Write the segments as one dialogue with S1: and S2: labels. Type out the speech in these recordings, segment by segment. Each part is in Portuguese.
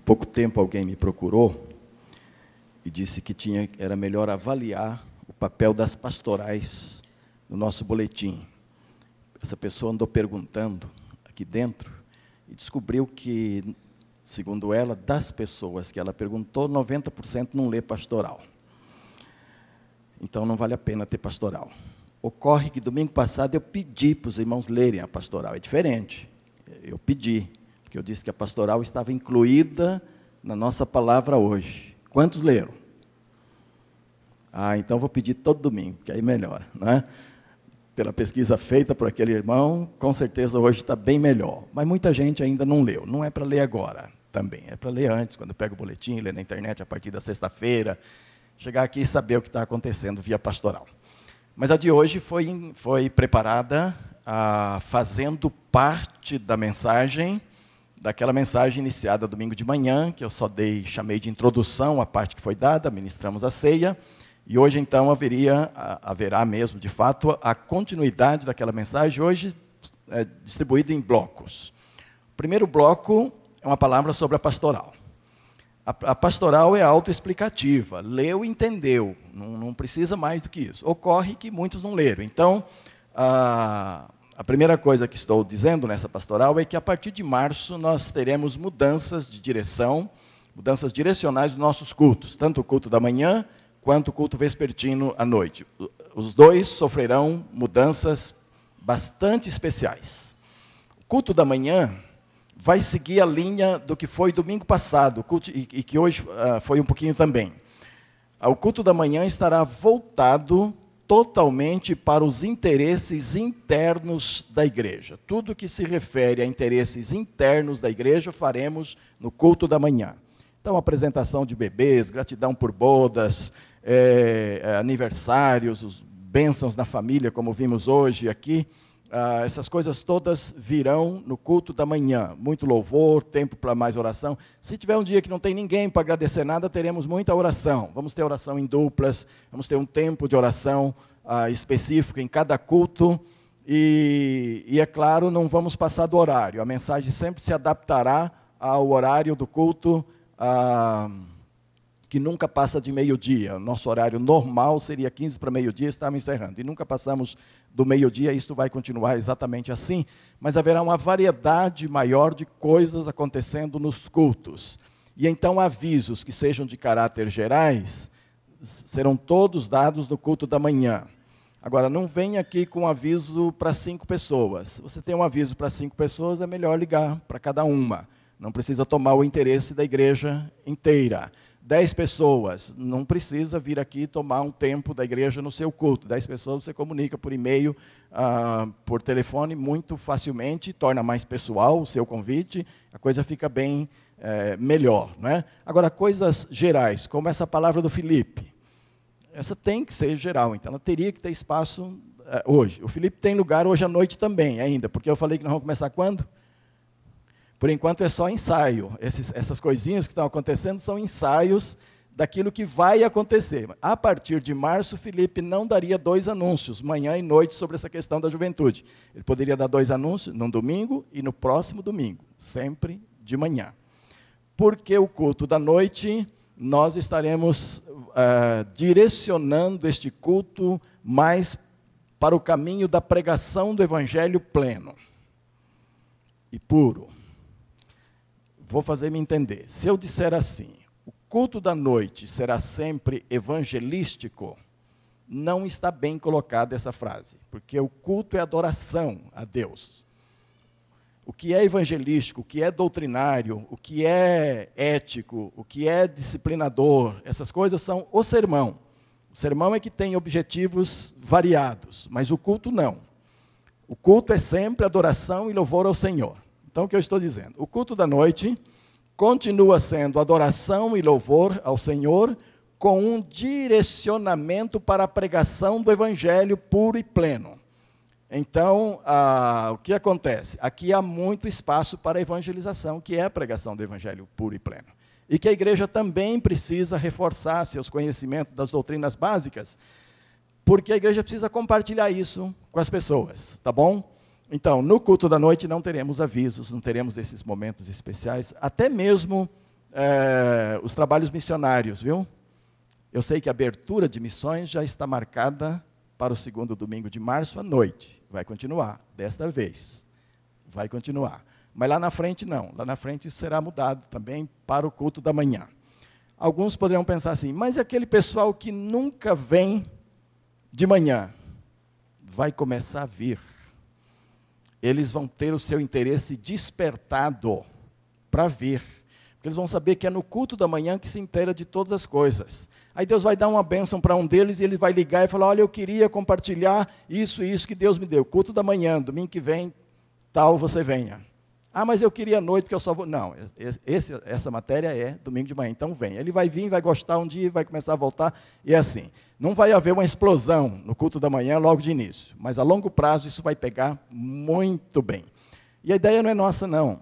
S1: Há pouco tempo alguém me procurou e disse que tinha, era melhor avaliar o papel das pastorais no nosso boletim. Essa pessoa andou perguntando aqui dentro e descobriu que, segundo ela, das pessoas que ela perguntou, 90% não lê pastoral. Então não vale a pena ter pastoral. Ocorre que domingo passado eu pedi para os irmãos lerem a pastoral, é diferente. Eu pedi, porque eu disse que a pastoral estava incluída na nossa palavra hoje. Quantos leram? Ah, então vou pedir todo domingo, que aí melhora, né? Pela pesquisa feita por aquele irmão, com certeza hoje está bem melhor. Mas muita gente ainda não leu. Não é para ler agora também, é para ler antes, quando pega o boletim, ler na internet a partir da sexta-feira, chegar aqui e saber o que está acontecendo via pastoral. Mas a de hoje foi, foi preparada ah, fazendo parte da mensagem, daquela mensagem iniciada domingo de manhã, que eu só dei, chamei de introdução à parte que foi dada, ministramos a ceia, e hoje então haveria, haverá mesmo, de fato, a continuidade daquela mensagem, hoje é, distribuída em blocos. O primeiro bloco é uma palavra sobre a pastoral. A, a pastoral é autoexplicativa, leu e entendeu, não, não, precisa mais do que isso. Ocorre que muitos não leram. Então, a, a primeira coisa que estou dizendo nessa pastoral é que a partir de março nós teremos mudanças de direção, mudanças direcionais dos nossos cultos, tanto o culto da manhã quanto o culto vespertino à noite. Os dois sofrerão mudanças bastante especiais. O culto da manhã vai seguir a linha do que foi domingo passado, culto, e, que hoje uh, foi um pouquinho também. O culto da manhã estará voltado totalmente para os interesses internos da igreja. Tudo que se refere a interesses internos da igreja faremos no culto da manhã. Então, apresentação de bebês, gratidão por bodas, é, aniversários, os bênçãos na família, como vimos hoje aqui. Ah, essas coisas todas virão no culto da manhã. Muito louvor, tempo para mais oração. Se tiver um dia que não tem ninguém para agradecer nada, teremos muita oração. Vamos ter oração em duplas, vamos ter um tempo de oração ah, específico em cada culto. E, e, é claro, não vamos passar do horário. A mensagem sempre se adaptará ao horário do culto, ah, que nunca passa de meio-dia. Nosso horário normal seria 15 para meio-dia, estamos encerrando. E nunca passamos do meio-dia, isto vai continuar exatamente assim, mas haverá uma variedade maior de coisas acontecendo nos cultos. E então avisos que sejam de caráter gerais serão todos dados no culto da manhã. Agora, não vem aqui com aviso para cinco pessoas. Se você tem um aviso para cinco pessoas, é melhor ligar para cada uma. Não precisa tomar o interesse da igreja inteira. Dez pessoas, não precisa vir aqui tomar um tempo da igreja no seu culto. Dez pessoas você comunica por e-mail, ah, por telefone, muito facilmente, torna mais pessoal o seu convite, a coisa fica bem é, melhor. Né? Agora, coisas gerais, como essa palavra do Felipe. Essa tem que ser geral, então ela teria que ter espaço é, hoje. O Felipe tem lugar hoje à noite também, ainda, porque eu falei que nós vamos começar quando? Por enquanto é só ensaio. Esses, essas coisinhas que estão acontecendo são ensaios daquilo que vai acontecer. A partir de março, Felipe não daria dois anúncios, manhã e noite, sobre essa questão da juventude. Ele poderia dar dois anúncios no domingo e no próximo domingo, sempre de manhã. Porque o culto da noite, nós estaremos uh, direcionando este culto mais para o caminho da pregação do evangelho pleno e puro. Vou fazer me entender. Se eu disser assim, o culto da noite será sempre evangelístico, não está bem colocada essa frase, porque o culto é adoração a Deus. O que é evangelístico, o que é doutrinário, o que é ético, o que é disciplinador, essas coisas são o sermão. O sermão é que tem objetivos variados, mas o culto não. O culto é sempre adoração e louvor ao Senhor. Então, o que eu estou dizendo? O culto da noite continua sendo adoração e louvor ao Senhor, com um direcionamento para a pregação do Evangelho puro e pleno. Então, ah, o que acontece? Aqui há muito espaço para a evangelização, que é a pregação do Evangelho puro e pleno. E que a igreja também precisa reforçar seus conhecimentos das doutrinas básicas, porque a igreja precisa compartilhar isso com as pessoas, tá bom? Então, no culto da noite não teremos avisos, não teremos esses momentos especiais, até mesmo é, os trabalhos missionários, viu? Eu sei que a abertura de missões já está marcada para o segundo domingo de março à noite. Vai continuar, desta vez. Vai continuar. Mas lá na frente não. Lá na frente será mudado também para o culto da manhã. Alguns poderão pensar assim, mas aquele pessoal que nunca vem de manhã vai começar a vir. Eles vão ter o seu interesse despertado para vir. Porque eles vão saber que é no culto da manhã que se inteira de todas as coisas. Aí Deus vai dar uma bênção para um deles e ele vai ligar e falar: Olha, eu queria compartilhar isso e isso que Deus me deu. Culto da manhã, domingo que vem, tal, você venha. Ah, mas eu queria noite porque eu só vou. Não, esse, essa matéria é domingo de manhã, então vem. Ele vai vir, vai gostar um dia, vai começar a voltar, e é assim. Não vai haver uma explosão no culto da manhã logo de início, mas a longo prazo isso vai pegar muito bem. E a ideia não é nossa, não.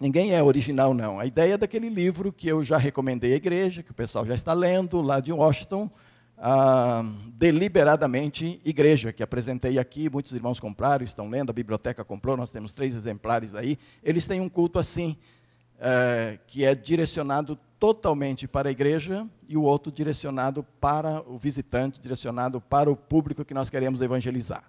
S1: Ninguém é original, não. A ideia é daquele livro que eu já recomendei à igreja, que o pessoal já está lendo, lá de Washington, ah, Deliberadamente Igreja, que apresentei aqui, muitos irmãos compraram, estão lendo, a biblioteca comprou, nós temos três exemplares aí. Eles têm um culto assim, é, que é direcionado totalmente para a igreja e o outro direcionado para o visitante, direcionado para o público que nós queremos evangelizar.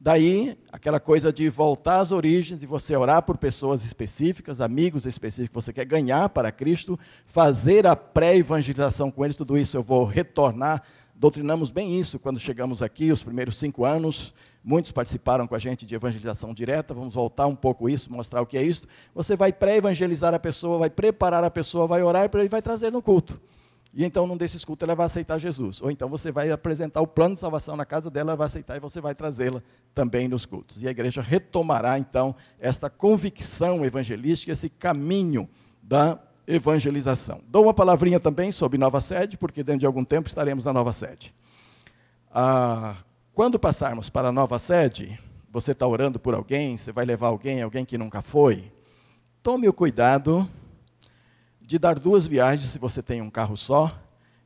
S1: Daí, aquela coisa de voltar às origens e você orar por pessoas específicas, amigos específicos que você quer ganhar para Cristo, fazer a pré-evangelização com eles, tudo isso eu vou retornar. Doutrinamos bem isso quando chegamos aqui, os primeiros cinco anos. Muitos participaram com a gente de evangelização direta. Vamos voltar um pouco isso, mostrar o que é isso. Você vai pré-evangelizar a pessoa, vai preparar a pessoa, vai orar e vai trazer no culto. E então, num desses cultos, ela vai aceitar Jesus. Ou então você vai apresentar o plano de salvação na casa dela, ela vai aceitar e você vai trazê-la também nos cultos. E a igreja retomará, então, esta convicção evangelística, esse caminho da evangelização. Dou uma palavrinha também sobre nova sede, porque dentro de algum tempo estaremos na nova sede. Ah, quando passarmos para a nova sede, você está orando por alguém, você vai levar alguém, alguém que nunca foi, tome o cuidado de dar duas viagens se você tem um carro só,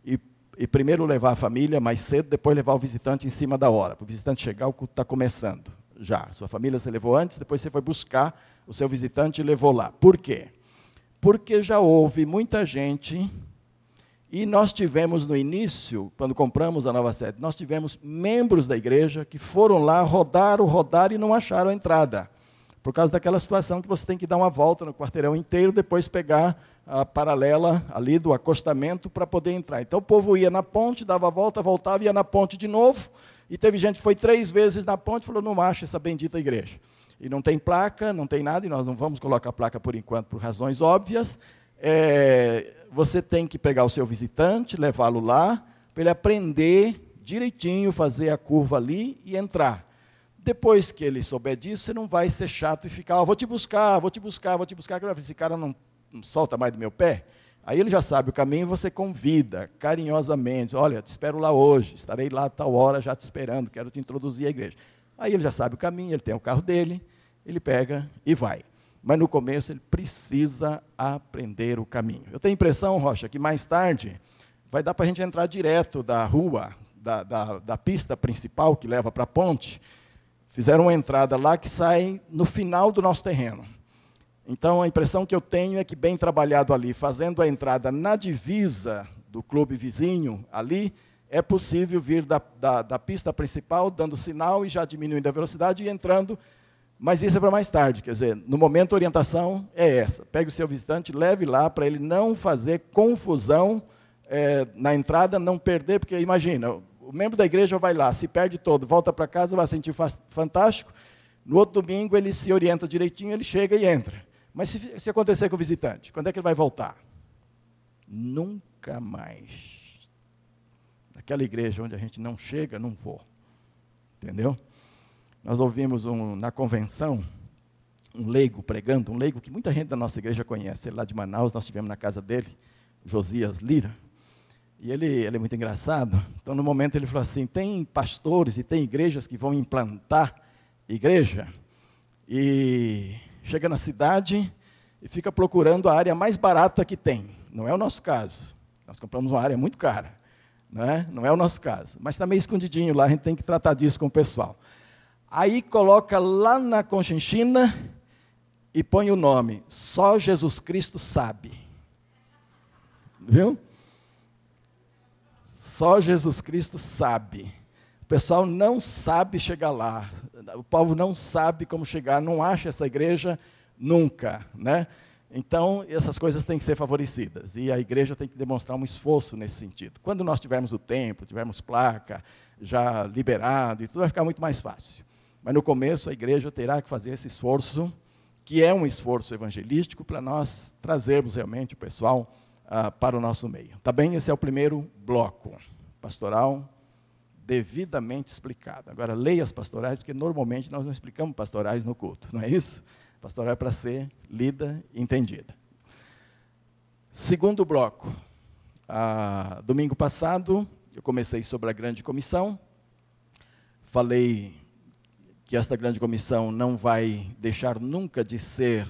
S1: e, e primeiro levar a família mais cedo, depois levar o visitante em cima da hora. Para o visitante chegar, o culto está começando. Já. Sua família você levou antes, depois você foi buscar o seu visitante e levou lá. Por quê? Porque já houve muita gente, e nós tivemos no início, quando compramos a nova sede, nós tivemos membros da igreja que foram lá, rodaram, rodaram e não acharam a entrada. Por causa daquela situação que você tem que dar uma volta no quarteirão inteiro, depois pegar a paralela ali do acostamento para poder entrar. Então o povo ia na ponte, dava a volta, voltava, ia na ponte de novo. E teve gente que foi três vezes na ponte e falou: não acha essa bendita igreja. E não tem placa, não tem nada, e nós não vamos colocar placa por enquanto, por razões óbvias. É, você tem que pegar o seu visitante, levá-lo lá, para ele aprender direitinho, fazer a curva ali e entrar. Depois que ele souber disso, você não vai ser chato e ficar, oh, vou te buscar, vou te buscar, vou te buscar. Esse cara não não solta mais do meu pé? Aí ele já sabe o caminho, você convida carinhosamente, olha, te espero lá hoje, estarei lá a tal hora já te esperando, quero te introduzir à igreja. Aí ele já sabe o caminho, ele tem o carro dele, ele pega e vai. Mas no começo ele precisa aprender o caminho. Eu tenho a impressão, Rocha, que mais tarde vai dar para a gente entrar direto da rua, da, da, da pista principal que leva para a ponte. Fizeram uma entrada lá que sai no final do nosso terreno. Então, a impressão que eu tenho é que, bem trabalhado ali, fazendo a entrada na divisa do clube vizinho, ali, é possível vir da, da, da pista principal, dando sinal e já diminuindo a velocidade e entrando. Mas isso é para mais tarde, quer dizer, no momento a orientação é essa. Pegue o seu visitante, leve lá para ele não fazer confusão é, na entrada, não perder, porque imagina, o membro da igreja vai lá, se perde todo, volta para casa, vai sentir fantástico. No outro domingo ele se orienta direitinho, ele chega e entra. Mas se, se acontecer com o visitante, quando é que ele vai voltar? Nunca mais. Naquela igreja onde a gente não chega, não vou. Entendeu? Nós ouvimos um, na convenção um leigo pregando, um leigo que muita gente da nossa igreja conhece. Ele lá de Manaus, nós estivemos na casa dele, Josias Lira. E ele, ele é muito engraçado. Então, no momento, ele falou assim: tem pastores e tem igrejas que vão implantar igreja. E chega na cidade e fica procurando a área mais barata que tem. Não é o nosso caso. Nós compramos uma área muito cara. Não é, não é o nosso caso. Mas está meio escondidinho lá, a gente tem que tratar disso com o pessoal. Aí coloca lá na Conchinchina e põe o nome. Só Jesus Cristo sabe. viu? Só Jesus Cristo sabe. O pessoal não sabe chegar lá. O povo não sabe como chegar, não acha essa igreja nunca, né? Então, essas coisas têm que ser favorecidas. E a igreja tem que demonstrar um esforço nesse sentido. Quando nós tivermos o templo, tivermos placa já liberado, e tudo vai ficar muito mais fácil. Mas no começo a igreja terá que fazer esse esforço, que é um esforço evangelístico, para nós trazermos realmente o pessoal ah, para o nosso meio. Tá bem? Esse é o primeiro bloco pastoral devidamente explicado. Agora, leia as pastorais, porque normalmente nós não explicamos pastorais no culto, não é isso? Pastoral é para ser lida e entendida. Segundo bloco. Ah, domingo passado, eu comecei sobre a grande comissão. Falei que esta grande comissão não vai deixar nunca de ser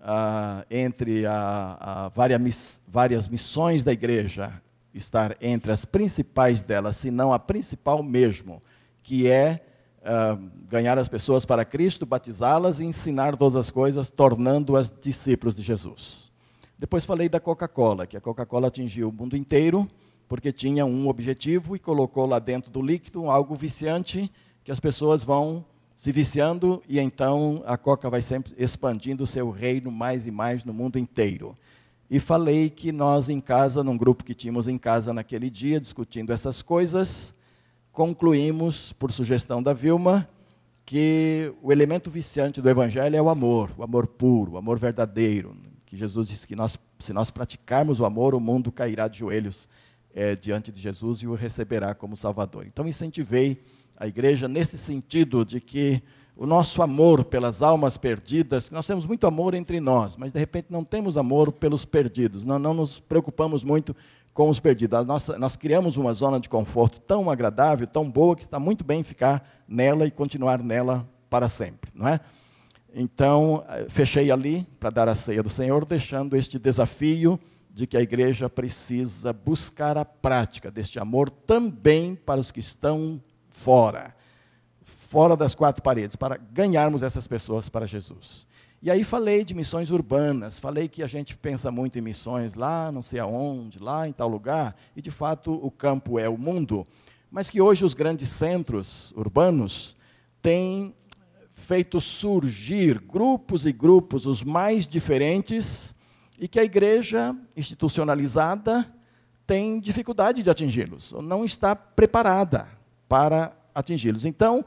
S1: ah, entre a, a várias, várias missões da igreja, estar entre as principais delas, se não a principal mesmo, que é ah, ganhar as pessoas para Cristo, batizá-las e ensinar todas as coisas, tornando-as discípulos de Jesus. Depois falei da Coca-Cola, que a Coca-Cola atingiu o mundo inteiro, porque tinha um objetivo e colocou lá dentro do líquido algo viciante que as pessoas vão se viciando e então a Coca vai sempre expandindo o seu reino mais e mais no mundo inteiro. E falei que nós em casa, num grupo que tínhamos em casa naquele dia, discutindo essas coisas, concluímos, por sugestão da Vilma, que o elemento viciante do Evangelho é o amor, o amor puro, o amor verdadeiro. Que Jesus disse que nós, se nós praticarmos o amor, o mundo cairá de joelhos é, diante de Jesus e o receberá como Salvador. Então, incentivei a igreja nesse sentido de que o nosso amor pelas almas perdidas, nós temos muito amor entre nós, mas de repente não temos amor pelos perdidos, não, não nos preocupamos muito com os perdidos. Nossa, nós criamos uma zona de conforto tão agradável, tão boa, que está muito bem ficar nela e continuar nela para sempre, não é? Então, eh, fechei ali para dar a ceia do Senhor, deixando este desafio de que a igreja precisa buscar a prática deste amor também para os que estão fora, fora das quatro paredes, para ganharmos essas pessoas para Jesus. E aí falei de missões urbanas, falei que a gente pensa muito em missões lá, não sei aonde, lá em tal lugar, e de fato o campo é o mundo, mas que hoje os grandes centros urbanos têm feito surgir grupos e grupos os mais diferentes e que a igreja institucionalizada tem dificuldade de atingi-los, não está preparada para atingi-los. Então,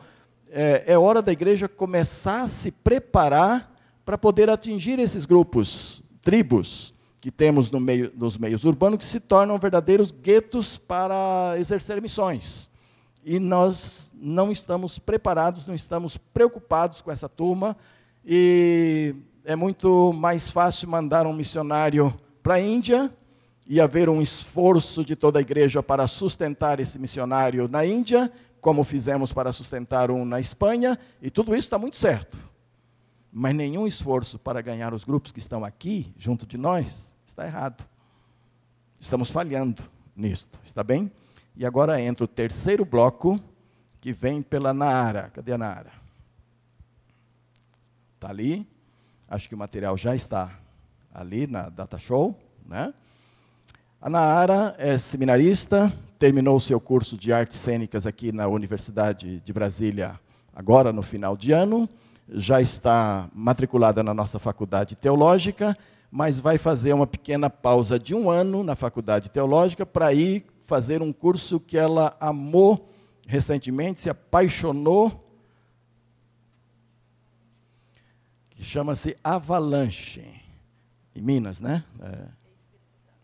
S1: é, é hora da igreja começar a se preparar para poder atingir esses grupos, tribos que temos no meio, nos meios urbanos, que se tornam verdadeiros guetos para exercer missões. E nós não estamos preparados, não estamos preocupados com essa turma, e é muito mais fácil mandar um missionário para a Índia e haver um esforço de toda a igreja para sustentar esse missionário na Índia, como fizemos para sustentar um na Espanha, e tudo isso está muito certo mas nenhum esforço para ganhar os grupos que estão aqui, junto de nós, está errado. Estamos falhando nisto, está bem? E agora entra o terceiro bloco, que vem pela Naara. Cadê a Naara? Está ali. Acho que o material já está ali na Data Show. Né? A Naara é seminarista, terminou o seu curso de artes cênicas aqui na Universidade de Brasília, agora no final de ano já está matriculada na nossa faculdade teológica, mas vai fazer uma pequena pausa de um ano na faculdade teológica para ir fazer um curso que ela amou recentemente, se apaixonou, que chama-se Avalanche, em Minas, né? É,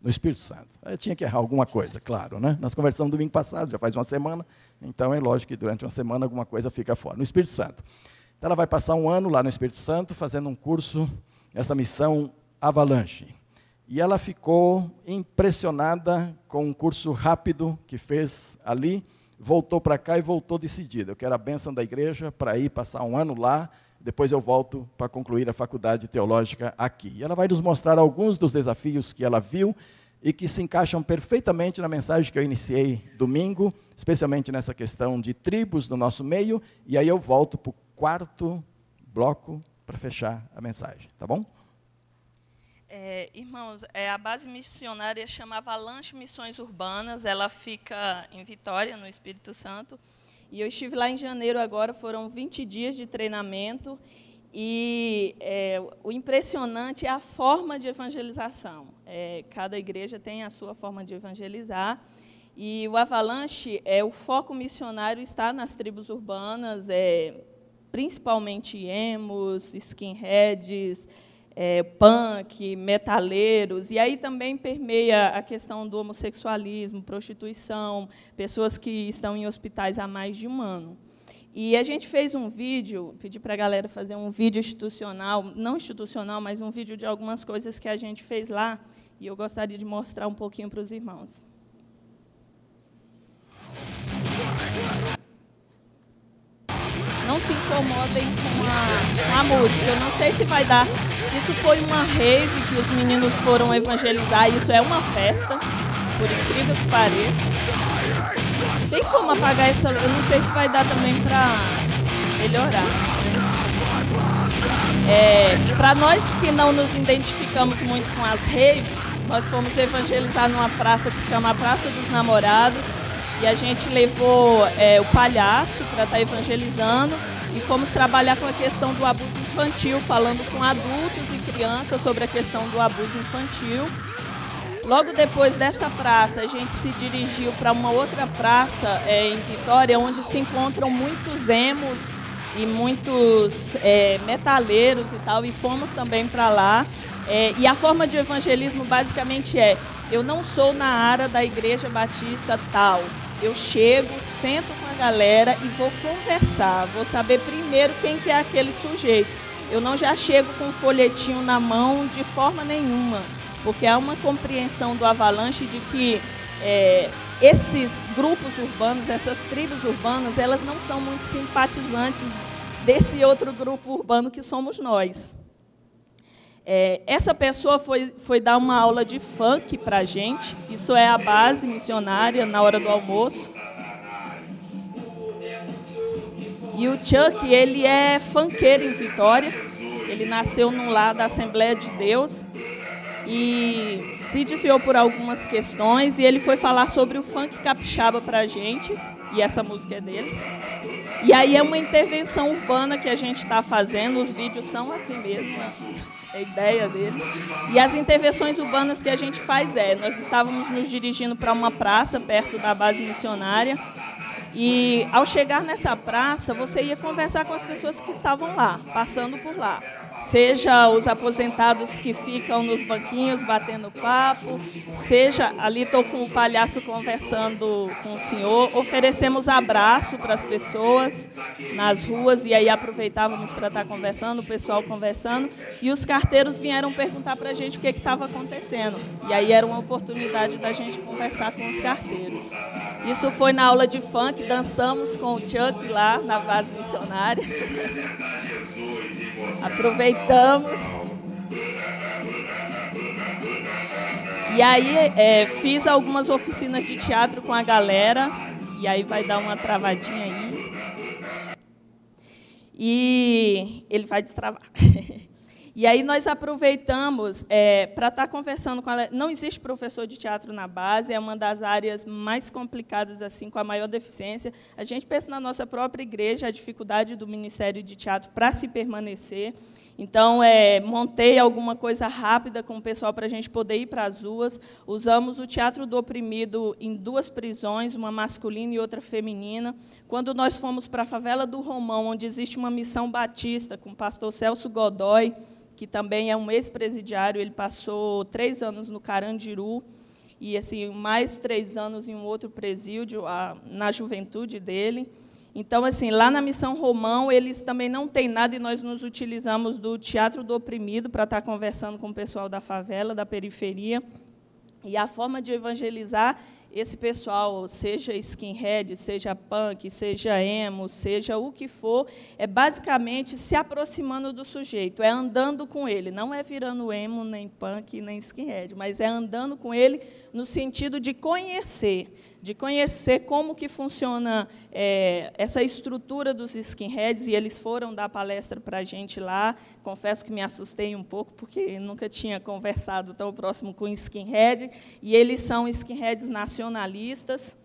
S1: no Espírito Santo. Eu tinha que errar alguma coisa, claro, né? Nós conversamos domingo passado, já faz uma semana, então é lógico que durante uma semana alguma coisa fica fora. No Espírito Santo. Então ela vai passar um ano lá no Espírito Santo fazendo um curso, essa missão Avalanche. E ela ficou impressionada com um curso rápido que fez ali, voltou para cá e voltou decidida. Eu quero a bênção da igreja para ir passar um ano lá, depois eu volto para concluir a faculdade teológica aqui. E ela vai nos mostrar alguns dos desafios que ela viu e que se encaixam perfeitamente na mensagem que eu iniciei domingo, especialmente nessa questão de tribos no nosso meio, e aí eu volto para o quarto bloco para fechar a mensagem, tá bom?
S2: É, irmãos, é, a base missionária chama Avalanche Missões Urbanas, ela fica em Vitória, no Espírito Santo. E eu estive lá em janeiro agora, foram 20 dias de treinamento. E é, o impressionante é a forma de evangelização. É, cada igreja tem a sua forma de evangelizar. E o Avalanche, é, o foco missionário está nas tribos urbanas, é, principalmente emos, skinheads, é, punk, metaleiros, e aí também permeia a questão do homossexualismo, prostituição, pessoas que estão em hospitais há mais de um ano. E a gente fez um vídeo, pedi para a galera fazer um vídeo institucional, não institucional, mas um vídeo de algumas coisas que a gente fez lá, e eu gostaria de mostrar um pouquinho para os irmãos. Não se incomodem com a, a música. Eu não sei se vai dar. Isso foi uma rave que os meninos foram evangelizar. Isso é uma festa, por incrível que pareça. Tem como apagar essa. Eu não sei se vai dar também para melhorar. É, para nós que não nos identificamos muito com as raves, nós fomos evangelizar numa praça que se chama Praça dos Namorados e a gente levou é, o palhaço para estar tá evangelizando e fomos trabalhar com a questão do abuso infantil, falando com adultos e crianças sobre a questão do abuso infantil. Logo depois dessa praça, a gente se dirigiu para uma outra praça é, em Vitória, onde se encontram muitos emos e muitos é, metaleiros e tal, e fomos também para lá. É, e a forma de evangelismo basicamente é: eu não sou na área da igreja batista tal, eu chego, sento com a galera e vou conversar. Vou saber primeiro quem que é aquele sujeito. Eu não já chego com um folhetinho na mão de forma nenhuma, porque há uma compreensão do avalanche de que é, esses grupos urbanos, essas tribos urbanas, elas não são muito simpatizantes desse outro grupo urbano que somos nós. É, essa pessoa foi, foi dar uma aula de funk para gente. Isso é a base missionária na hora do almoço. E o Chuck, ele é funkeiro em Vitória. Ele nasceu num lar da Assembleia de Deus e se desviou por algumas questões e ele foi falar sobre o funk capixaba para a gente e essa música é dele. E aí é uma intervenção urbana que a gente está fazendo. Os vídeos são assim mesmo a ideia deles. E as intervenções urbanas que a gente faz é, nós estávamos nos dirigindo para uma praça perto da base missionária, e ao chegar nessa praça, você ia conversar com as pessoas que estavam lá, passando por lá seja os aposentados que ficam nos banquinhos batendo papo, seja ali estou com o palhaço conversando com o senhor, oferecemos abraço para as pessoas nas ruas e aí aproveitávamos para estar conversando, o pessoal conversando, e os carteiros vieram perguntar para a gente o que estava acontecendo. E aí era uma oportunidade da gente conversar com os carteiros. Isso foi na aula de funk, dançamos com o Chuck lá na base missionária. Aproveitamos. E aí é, fiz algumas oficinas de teatro com a galera. E aí vai dar uma travadinha aí. E ele vai destravar. E aí nós aproveitamos é, para estar tá conversando com ela. Não existe professor de teatro na base, é uma das áreas mais complicadas, assim, com a maior deficiência. A gente pensa na nossa própria igreja, a dificuldade do Ministério de Teatro para se permanecer. Então, é, montei alguma coisa rápida com o pessoal para a gente poder ir para as ruas. Usamos o Teatro do Oprimido em duas prisões, uma masculina e outra feminina. Quando nós fomos para a favela do Romão, onde existe uma missão batista com o pastor Celso Godoy, que também é um ex-presidiário, ele passou três anos no Carandiru e assim mais três anos em um outro presídio a, na juventude dele. Então, assim, lá na Missão Romão, eles também não têm nada e nós nos utilizamos do Teatro do Oprimido para estar conversando com o pessoal da favela, da periferia. E a forma de evangelizar esse pessoal, seja skinhead, seja punk, seja emo, seja o que for, é basicamente se aproximando do sujeito, é andando com ele, não é virando emo, nem punk, nem skinhead, mas é andando com ele no sentido de conhecer, de conhecer como que funciona é, essa estrutura dos skinheads, e eles foram dar palestra para a gente lá. Confesso que me assustei um pouco, porque nunca tinha conversado tão próximo com skinhead, e eles são skinheads nacionalistas,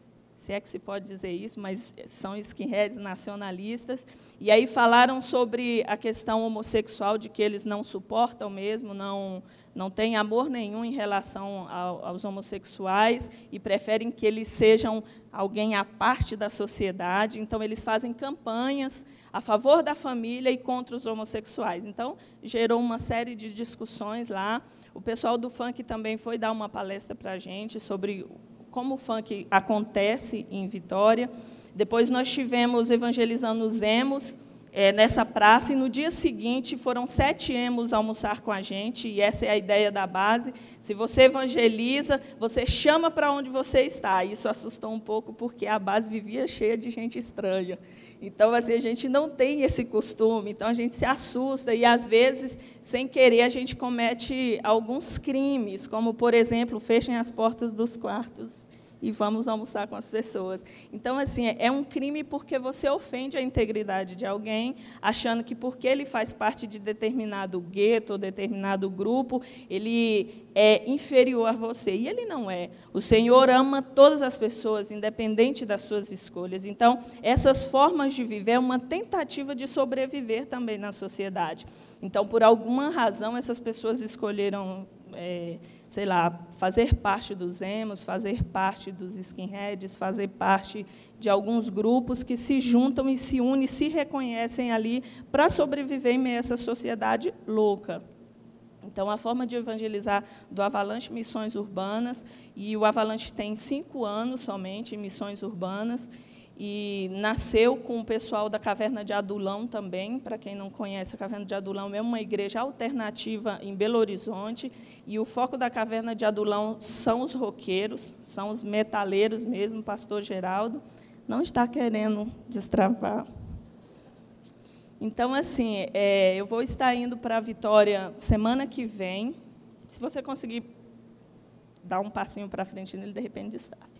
S2: se é que se pode dizer isso, mas são skinheads nacionalistas. E aí falaram sobre a questão homossexual, de que eles não suportam mesmo, não, não têm amor nenhum em relação ao, aos homossexuais e preferem que eles sejam alguém à parte da sociedade. Então, eles fazem campanhas a favor da família e contra os homossexuais. Então, gerou uma série de discussões lá. O pessoal do funk também foi dar uma palestra para a gente sobre como o funk acontece em Vitória. Depois nós tivemos evangelizando os emos é, nessa praça, e no dia seguinte foram sete emos almoçar com a gente, e essa é a ideia da base. Se você evangeliza, você chama para onde você está. Isso assustou um pouco, porque a base vivia cheia de gente estranha. Então, assim, a gente não tem esse costume, então a gente se assusta e, às vezes, sem querer, a gente comete alguns crimes, como, por exemplo, fechem as portas dos quartos e vamos almoçar com as pessoas. Então, assim, é um crime porque você ofende a integridade de alguém, achando que porque ele faz parte de determinado gueto ou determinado grupo, ele é inferior a você. E ele não é. O Senhor ama todas as pessoas, independente das suas escolhas. Então, essas formas de viver é uma tentativa de sobreviver também na sociedade. Então, por alguma razão, essas pessoas escolheram. É, sei lá, fazer parte dos emos, fazer parte dos skinheads, fazer parte de alguns grupos que se juntam e se unem, se reconhecem ali para sobreviver em meio a essa sociedade louca. Então, a forma de evangelizar do Avalanche Missões Urbanas, e o Avalanche tem cinco anos somente em missões urbanas, e nasceu com o pessoal da Caverna de Adulão também. Para quem não conhece, a Caverna de Adulão é uma igreja alternativa em Belo Horizonte. E o foco da Caverna de Adulão são os roqueiros, são os metaleiros mesmo. Pastor Geraldo não está querendo destravar. Então, assim, é, eu vou estar indo para a Vitória semana que vem. Se você conseguir dar um passinho para frente nele, de repente está.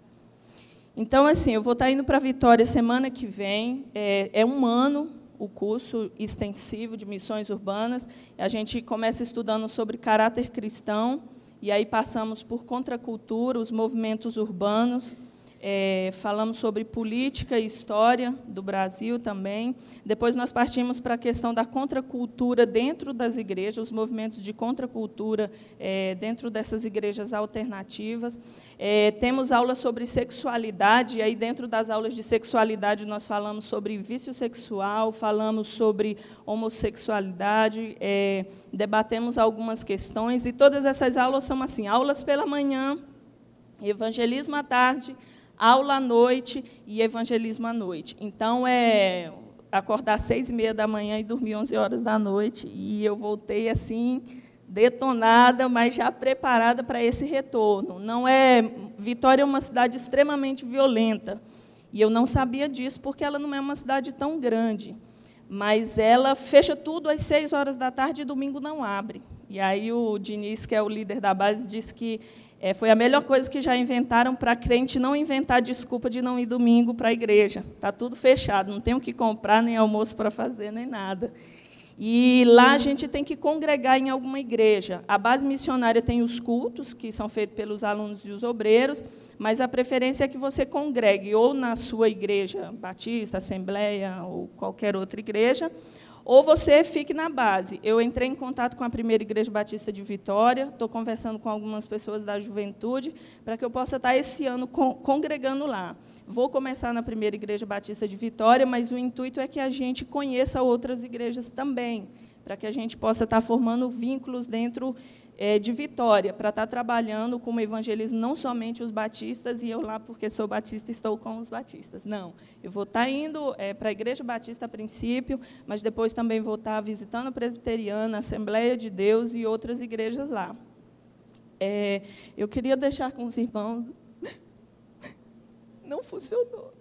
S2: Então, assim, eu vou estar indo para Vitória semana que vem. É, é, um ano o curso extensivo de missões urbanas. A gente começa estudando sobre caráter cristão, e aí passamos por contracultura, os movimentos urbanos. É, falamos sobre política e história do Brasil também. Depois nós partimos para a questão da contracultura dentro das igrejas, os movimentos de contracultura é, dentro dessas igrejas alternativas. É, temos aulas sobre sexualidade, e aí dentro das aulas de sexualidade nós falamos sobre vício sexual, falamos sobre homossexualidade, é, debatemos algumas questões, e todas essas aulas são assim, aulas pela manhã, evangelismo à tarde, aula à noite e evangelismo à noite. Então, é acordar às seis e meia da manhã e dormir onze horas da noite. E eu voltei assim, detonada, mas já preparada para esse retorno. Não é Vitória é uma cidade extremamente violenta. E eu não sabia disso porque ela não é uma cidade tão grande. Mas ela fecha tudo às seis horas da tarde e domingo não abre. E aí o Diniz, que é o líder da base, disse que é, foi a melhor coisa que já inventaram para crente não inventar desculpa de não ir domingo para a igreja. Está tudo fechado, não tem o que comprar, nem almoço para fazer, nem nada. E lá a gente tem que congregar em alguma igreja. A base missionária tem os cultos, que são feitos pelos alunos e os obreiros, mas a preferência é que você congregue ou na sua igreja batista, assembleia ou qualquer outra igreja, ou você fique na base. Eu entrei em contato com a primeira Igreja Batista de Vitória, estou conversando com algumas pessoas da juventude, para que eu possa estar esse ano congregando lá. Vou começar na primeira Igreja Batista de Vitória, mas o intuito é que a gente conheça outras igrejas também, para que a gente possa estar formando vínculos dentro é, de Vitória, para estar trabalhando com o evangelismo, não somente os batistas, e eu lá, porque sou batista, estou com os batistas. Não, eu vou estar indo é, para a Igreja Batista a princípio, mas depois também vou estar visitando a Presbiteriana, a Assembleia de Deus e outras igrejas lá. É, eu queria deixar com os irmãos não funcionou.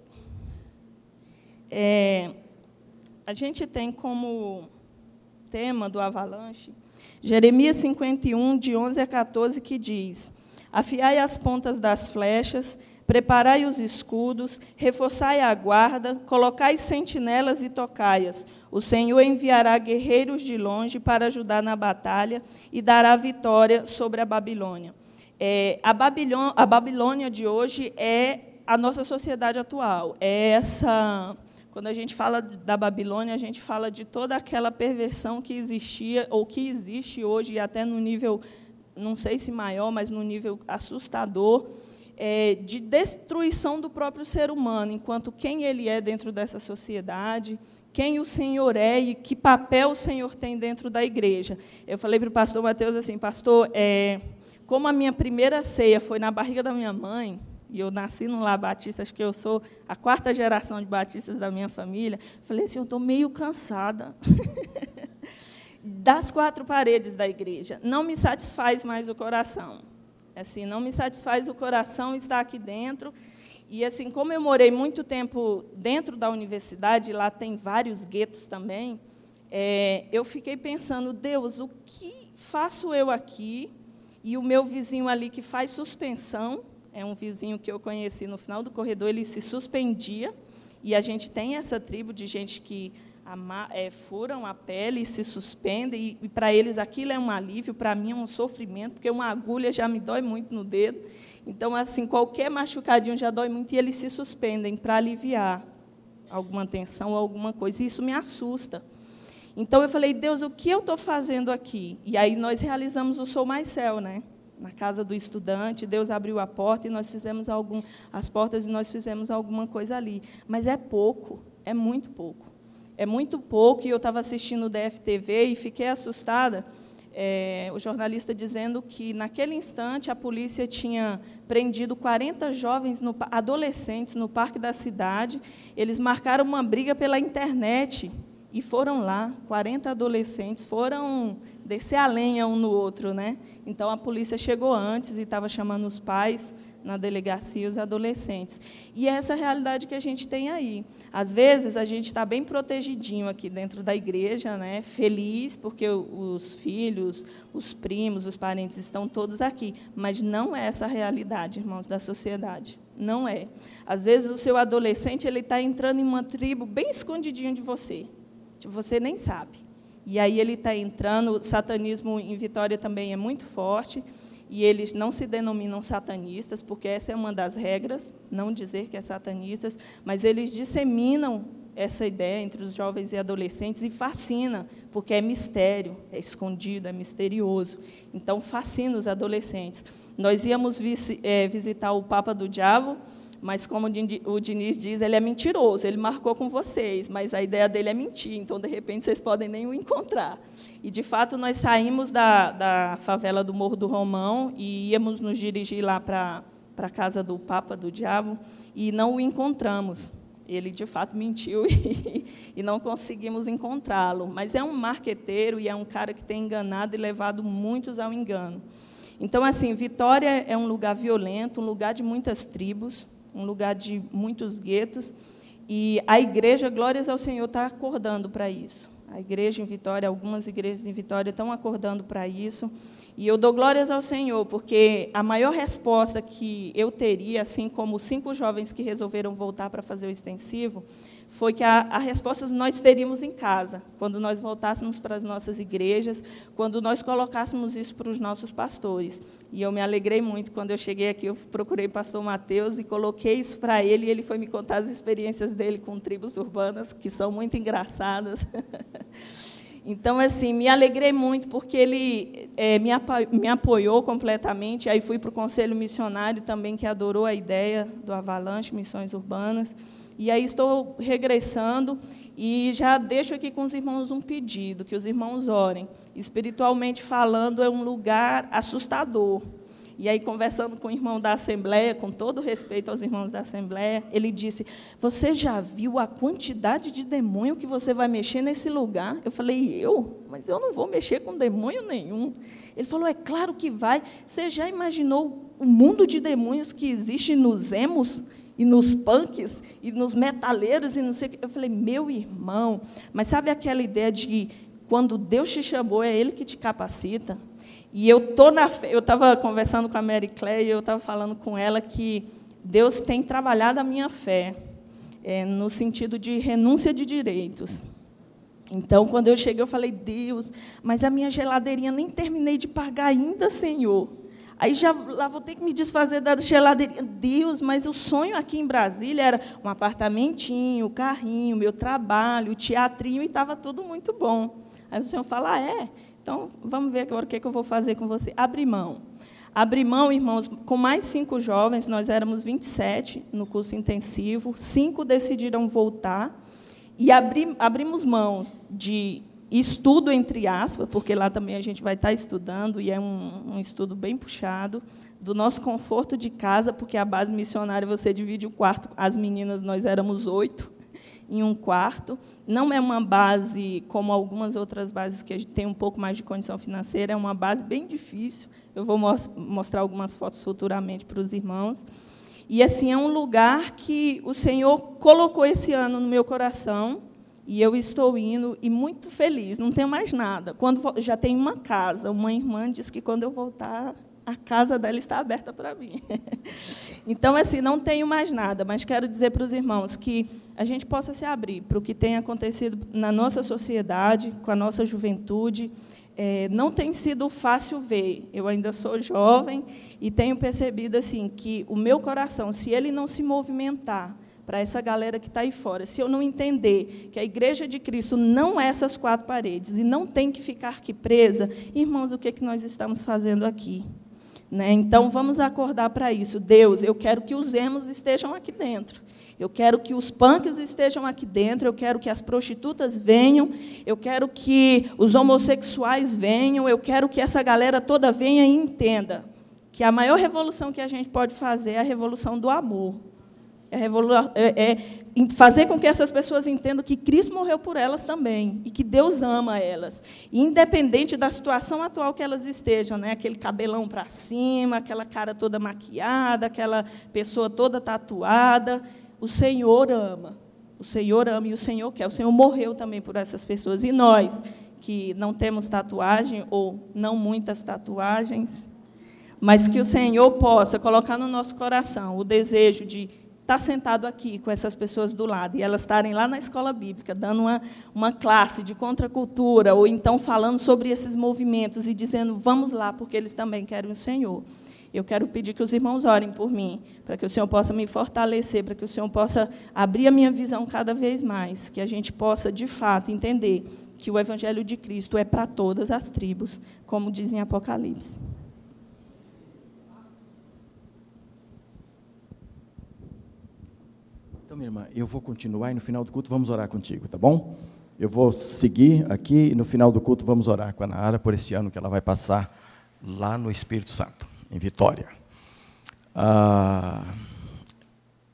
S2: É, a gente tem como tema do Avalanche Jeremias 51, de 11 a 14, que diz: Afiai as pontas das flechas, preparai os escudos, reforçai a guarda, colocai sentinelas e tocaias. O Senhor enviará guerreiros de longe para ajudar na batalha e dará vitória sobre a Babilônia. É, a, Babilônia a Babilônia de hoje é a nossa sociedade atual. É essa quando a gente fala da Babilônia, a gente fala de toda aquela perversão que existia ou que existe hoje, e até no nível, não sei se maior, mas no nível assustador, é, de destruição do próprio ser humano, enquanto quem ele é dentro dessa sociedade, quem o Senhor é e que papel o Senhor tem dentro da igreja. Eu falei para o pastor Mateus assim, pastor, é, como a minha primeira ceia foi na barriga da minha mãe, e eu nasci no Lar Batista, acho que eu sou a quarta geração de batistas da minha família. Falei assim, eu estou meio cansada das quatro paredes da igreja. Não me satisfaz mais o coração. Assim, não me satisfaz o coração estar aqui dentro. E assim, como eu morei muito tempo dentro da universidade, lá tem vários guetos também, é, eu fiquei pensando, Deus, o que faço eu aqui? E o meu vizinho ali que faz suspensão, é um vizinho que eu conheci no final do corredor, ele se suspendia, e a gente tem essa tribo de gente que é, furam a pele e se suspendem, e, e para eles aquilo é um alívio, para mim é um sofrimento, porque uma agulha já me dói muito no dedo. Então, assim, qualquer machucadinho já dói muito, e eles se suspendem para aliviar alguma tensão alguma coisa, e isso me assusta. Então, eu falei, Deus, o que eu estou fazendo aqui? E aí nós realizamos o Sou Mais Céu, né? Na casa do estudante, Deus abriu a porta e nós fizemos algum, as portas e nós fizemos alguma coisa ali. Mas é pouco, é muito pouco. É muito pouco, e eu estava assistindo o DFTV e fiquei assustada, é, o jornalista dizendo que, naquele instante, a polícia tinha prendido 40 jovens, no, adolescentes, no parque da cidade. Eles marcaram uma briga pela internet e foram lá, 40 adolescentes, foram descer a lenha um no outro, né? Então a polícia chegou antes e estava chamando os pais na delegacia os adolescentes. E é essa realidade que a gente tem aí. Às vezes a gente está bem protegidinho aqui dentro da igreja, né? feliz porque os filhos, os primos, os parentes estão todos aqui. Mas não é essa a realidade, irmãos, da sociedade. Não é. Às vezes o seu adolescente ele está entrando em uma tribo bem escondidinho de você. Você nem sabe. E aí ele está entrando, o satanismo em Vitória também é muito forte, e eles não se denominam satanistas, porque essa é uma das regras, não dizer que é satanistas, mas eles disseminam essa ideia entre os jovens e adolescentes e fascina, porque é mistério, é escondido, é misterioso. Então, fascina os adolescentes. Nós íamos é, visitar o Papa do Diabo, mas como o Diniz diz, ele é mentiroso, ele marcou com vocês, mas a ideia dele é mentir, então, de repente, vocês podem nem o encontrar. E, de fato, nós saímos da, da favela do Morro do Romão e íamos nos dirigir lá para a casa do Papa do Diabo e não o encontramos. Ele, de fato, mentiu e, e não conseguimos encontrá-lo. Mas é um marqueteiro e é um cara que tem enganado e levado muitos ao engano. Então, assim, Vitória é um lugar violento, um lugar de muitas tribos, um lugar de muitos guetos. E a igreja, glórias ao Senhor, está acordando para isso. A igreja em Vitória, algumas igrejas em Vitória estão acordando para isso. E eu dou glórias ao Senhor, porque a maior resposta que eu teria, assim como os cinco jovens que resolveram voltar para fazer o extensivo, foi que a, a resposta nós teríamos em casa, quando nós voltássemos para as nossas igrejas, quando nós colocássemos isso para os nossos pastores. E eu me alegrei muito quando eu cheguei aqui, eu procurei o pastor Mateus e coloquei isso para ele, e ele foi me contar as experiências dele com tribos urbanas, que são muito engraçadas. Então, assim, me alegrei muito porque ele é, me, me apoiou completamente. Aí fui para o Conselho Missionário também, que adorou a ideia do Avalanche Missões Urbanas. E aí estou regressando e já deixo aqui com os irmãos um pedido, que os irmãos orem. Espiritualmente falando, é um lugar assustador. E aí, conversando com o irmão da Assembleia, com todo respeito aos irmãos da Assembleia, ele disse: Você já viu a quantidade de demônio que você vai mexer nesse lugar? Eu falei: Eu? Mas eu não vou mexer com demônio nenhum. Ele falou: É claro que vai. Você já imaginou o mundo de demônios que existe nos emos? e nos punks, e nos metaleiros, e não sei o que. Eu falei, meu irmão, mas sabe aquela ideia de quando Deus te chamou, é Ele que te capacita? E eu tô na eu estava conversando com a Mary Clay, e eu estava falando com ela que Deus tem trabalhado a minha fé, é, no sentido de renúncia de direitos. Então, quando eu cheguei, eu falei, Deus, mas a minha geladeirinha nem terminei de pagar ainda, Senhor. Aí já lá vou ter que me desfazer da geladeirinha. Deus, mas o sonho aqui em Brasília era um apartamentinho, carrinho, meu trabalho, teatrinho, e estava tudo muito bom. Aí o Senhor fala, ah, é? Então, vamos ver agora o que, é que eu vou fazer com você. Abre mão. Abri mão, irmãos, com mais cinco jovens, nós éramos 27 no curso intensivo, cinco decidiram voltar, e abri, abrimos mão de estudo, entre aspas, porque lá também a gente vai estar estudando, e é um, um estudo bem puxado, do nosso conforto de casa, porque a base missionária você divide o quarto, as meninas, nós éramos oito, em um quarto. Não é uma base como algumas outras bases que a gente tem um pouco mais de condição financeira, é uma base bem difícil. Eu vou mostrar algumas fotos futuramente para os irmãos. E assim é um lugar que o Senhor colocou esse ano no meu coração e eu estou indo e muito feliz. Não tenho mais nada. Quando já tenho uma casa, uma irmã disse que quando eu voltar a casa dela está aberta para mim. Então, assim, não tenho mais nada, mas quero dizer para os irmãos que a gente possa se abrir para o que tem acontecido na nossa sociedade, com a nossa juventude. É, não tem sido fácil ver. Eu ainda sou jovem e tenho percebido assim que o meu coração, se ele não se movimentar para essa galera que está aí fora, se eu não entender que a Igreja de Cristo não é essas quatro paredes e não tem que ficar aqui presa, irmãos, o que, é que nós estamos fazendo aqui? Né? Então, vamos acordar para isso. Deus, eu quero que os emos estejam aqui dentro. Eu quero que os punks estejam aqui dentro, eu quero que as prostitutas venham, eu quero que os homossexuais venham, eu quero que essa galera toda venha e entenda que a maior revolução que a gente pode fazer é a revolução do amor. É, é, é, fazer com que essas pessoas entendam que Cristo morreu por elas também e que Deus ama elas, independente da situação atual que elas estejam, né? Aquele cabelão para cima, aquela cara toda maquiada, aquela pessoa toda tatuada, o Senhor ama. O Senhor ama e o Senhor quer. O Senhor morreu também por essas pessoas e nós que não temos tatuagem ou não muitas tatuagens, mas que o Senhor possa colocar no nosso coração o desejo de estar sentado aqui com essas pessoas do lado e elas estarem lá na escola bíblica dando uma, uma classe de contracultura ou então falando sobre esses movimentos e dizendo vamos lá porque eles também querem o Senhor. Eu quero pedir que os irmãos orem por mim, para que o Senhor possa me fortalecer, para que o Senhor possa abrir a minha visão cada vez mais, que a gente possa de fato entender que o evangelho de Cristo é para todas as tribos, como diz em Apocalipse.
S1: Então, minha irmã, eu vou continuar e no final do culto vamos orar contigo, tá bom? Eu vou seguir aqui e no final do culto vamos orar com a Nara por esse ano que ela vai passar lá no Espírito Santo, em Vitória. Ah,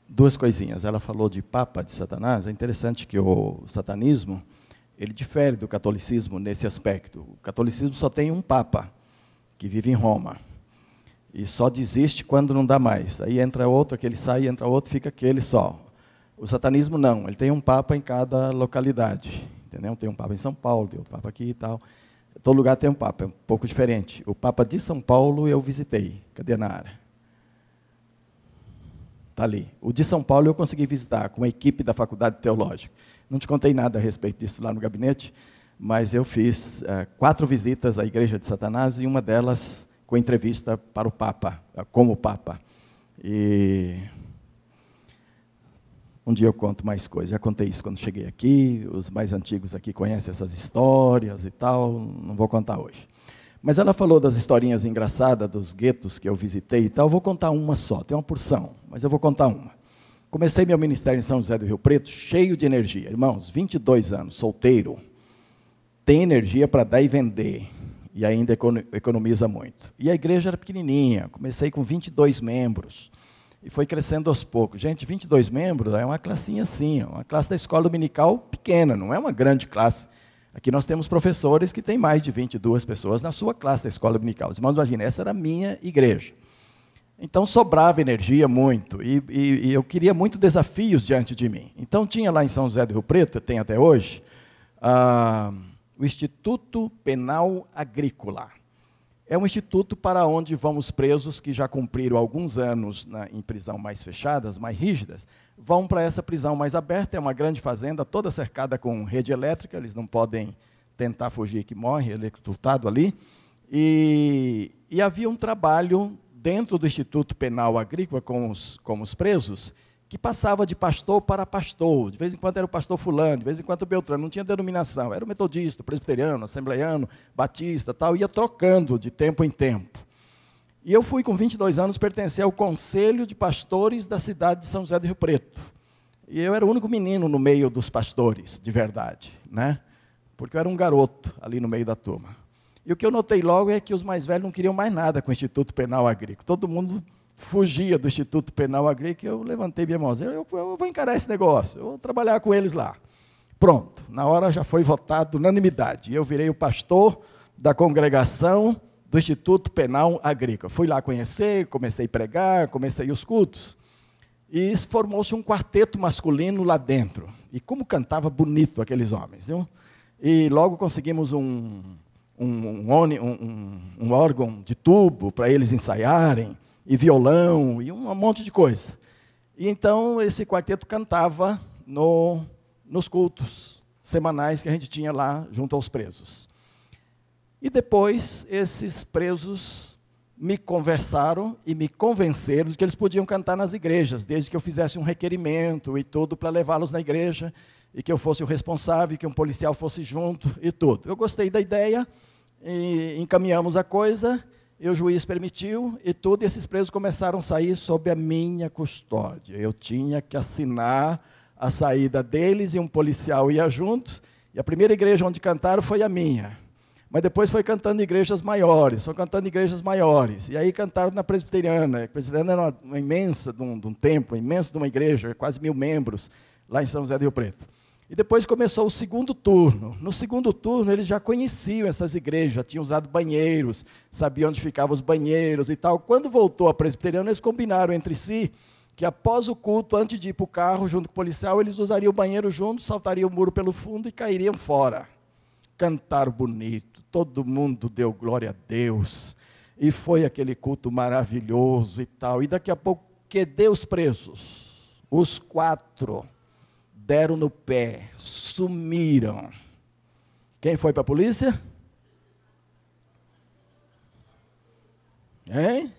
S1: duas coisinhas. Ela falou de Papa de Satanás. É interessante que o satanismo ele difere do catolicismo nesse aspecto. O catolicismo só tem um Papa que vive em Roma e só desiste quando não dá mais. Aí entra outro, aquele sai, entra outro, fica aquele só. O satanismo não, ele tem um papa em cada localidade. Entendeu? Tem um papa em São Paulo, tem outro papa aqui e tal. Todo lugar tem um papa, é um pouco diferente. O papa de São Paulo eu visitei. Cadê a Nara? Está ali. O de São Paulo eu consegui visitar com a equipe da Faculdade Teológica. Não te contei nada a respeito disso lá no gabinete, mas eu fiz uh, quatro visitas à Igreja de Satanás e uma delas com entrevista para o Papa, uh, como Papa. E um dia eu conto mais coisas. Já contei isso quando cheguei aqui. Os mais antigos aqui conhecem essas histórias e tal. Não vou contar hoje. Mas ela falou das historinhas engraçadas dos guetos que eu visitei e tal. Eu vou contar uma só. Tem uma porção, mas eu vou contar uma. Comecei meu ministério em São José do Rio Preto, cheio de energia. Irmãos, 22 anos, solteiro. Tem energia para dar e vender. E ainda economiza muito. E a igreja era pequenininha. Comecei com 22 membros e foi crescendo aos poucos. Gente, 22 membros é uma classinha assim, uma classe da escola dominical pequena, não é uma grande classe. Aqui nós temos professores que têm mais de 22 pessoas na sua classe da escola dominical. Os irmãos, imaginem, essa era a minha igreja. Então sobrava energia muito, e, e, e, eu queria muito desafios diante de mim. Então tinha lá em São José do Rio Preto, tem até hoje, ah, o Instituto Penal Agrícola. É um instituto para onde vão os presos que já cumpriram alguns anos na, em prisão mais fechadas, mais rígidas, vão para essa prisão mais aberta. É uma grande fazenda, toda cercada com rede elétrica, eles não podem tentar fugir que morre, eletrocutado ali. E, e havia um trabalho dentro do Instituto Penal Agrícola com os, com os presos, que passava de pastor para pastor. De vez em quando era o pastor fulano, de vez em quando o Beltrano, não tinha denominação. Era o metodista, presbiteriano, assembleiano, batista, tal, ia trocando de tempo em tempo. E eu fui com 22 anos pertencer ao conselho de pastores da cidade de São José do Rio Preto. E eu era o único menino no meio dos pastores, de verdade, né? Porque eu era um garoto ali no meio da turma. E o que eu notei logo é que os mais velhos não queriam mais nada com o Instituto Penal Agrícola. Todo mundo fugia do Instituto Penal Agrícola. Eu levantei minha mãozinha, eu, eu vou encarar esse negócio, eu vou trabalhar com eles lá. Pronto, na hora já foi votado unanimidade. Eu virei o pastor da congregação do Instituto Penal Agrícola. Fui lá conhecer, comecei a pregar, comecei os cultos. E formou-se um quarteto masculino lá dentro. E como cantava bonito aqueles homens. Viu? E logo conseguimos um, um, um, um órgão de tubo para eles ensaiarem, e violão, e um monte de coisa. E então esse quarteto cantava no, nos cultos semanais que a gente tinha lá junto aos presos. E depois esses presos me conversaram e me convenceram de que eles podiam cantar nas igrejas, desde que eu fizesse um requerimento e tudo para levá-los na igreja, e que eu fosse o responsável, que um policial fosse junto e tudo. Eu gostei da ideia encaminhamos a coisa, e o juiz permitiu, e todos esses presos começaram a sair sob a minha custódia. Eu tinha que assinar a saída deles, e um policial ia junto, e a primeira igreja onde cantaram foi a minha. Mas depois foi cantando igrejas maiores, foi cantando igrejas maiores. E aí cantaram na presbiteriana. A presbiteriana era uma, uma imensa de um, de um templo, imensa de uma igreja, quase mil membros, lá em São José do Rio Preto. E depois começou o segundo turno. No segundo turno, eles já conheciam essas igrejas, já tinham usado banheiros, sabiam onde ficavam os banheiros e tal. Quando voltou a presbiteriana, eles combinaram entre si que após o culto, antes de ir para o carro junto com o policial, eles usariam o banheiro juntos, saltariam o muro pelo fundo e cairiam fora. Cantaram bonito, todo mundo deu glória a Deus. E foi aquele culto maravilhoso e tal. E daqui a pouco, que Deus presos? Os quatro deram no pé, sumiram. Quem foi para a polícia? Hein?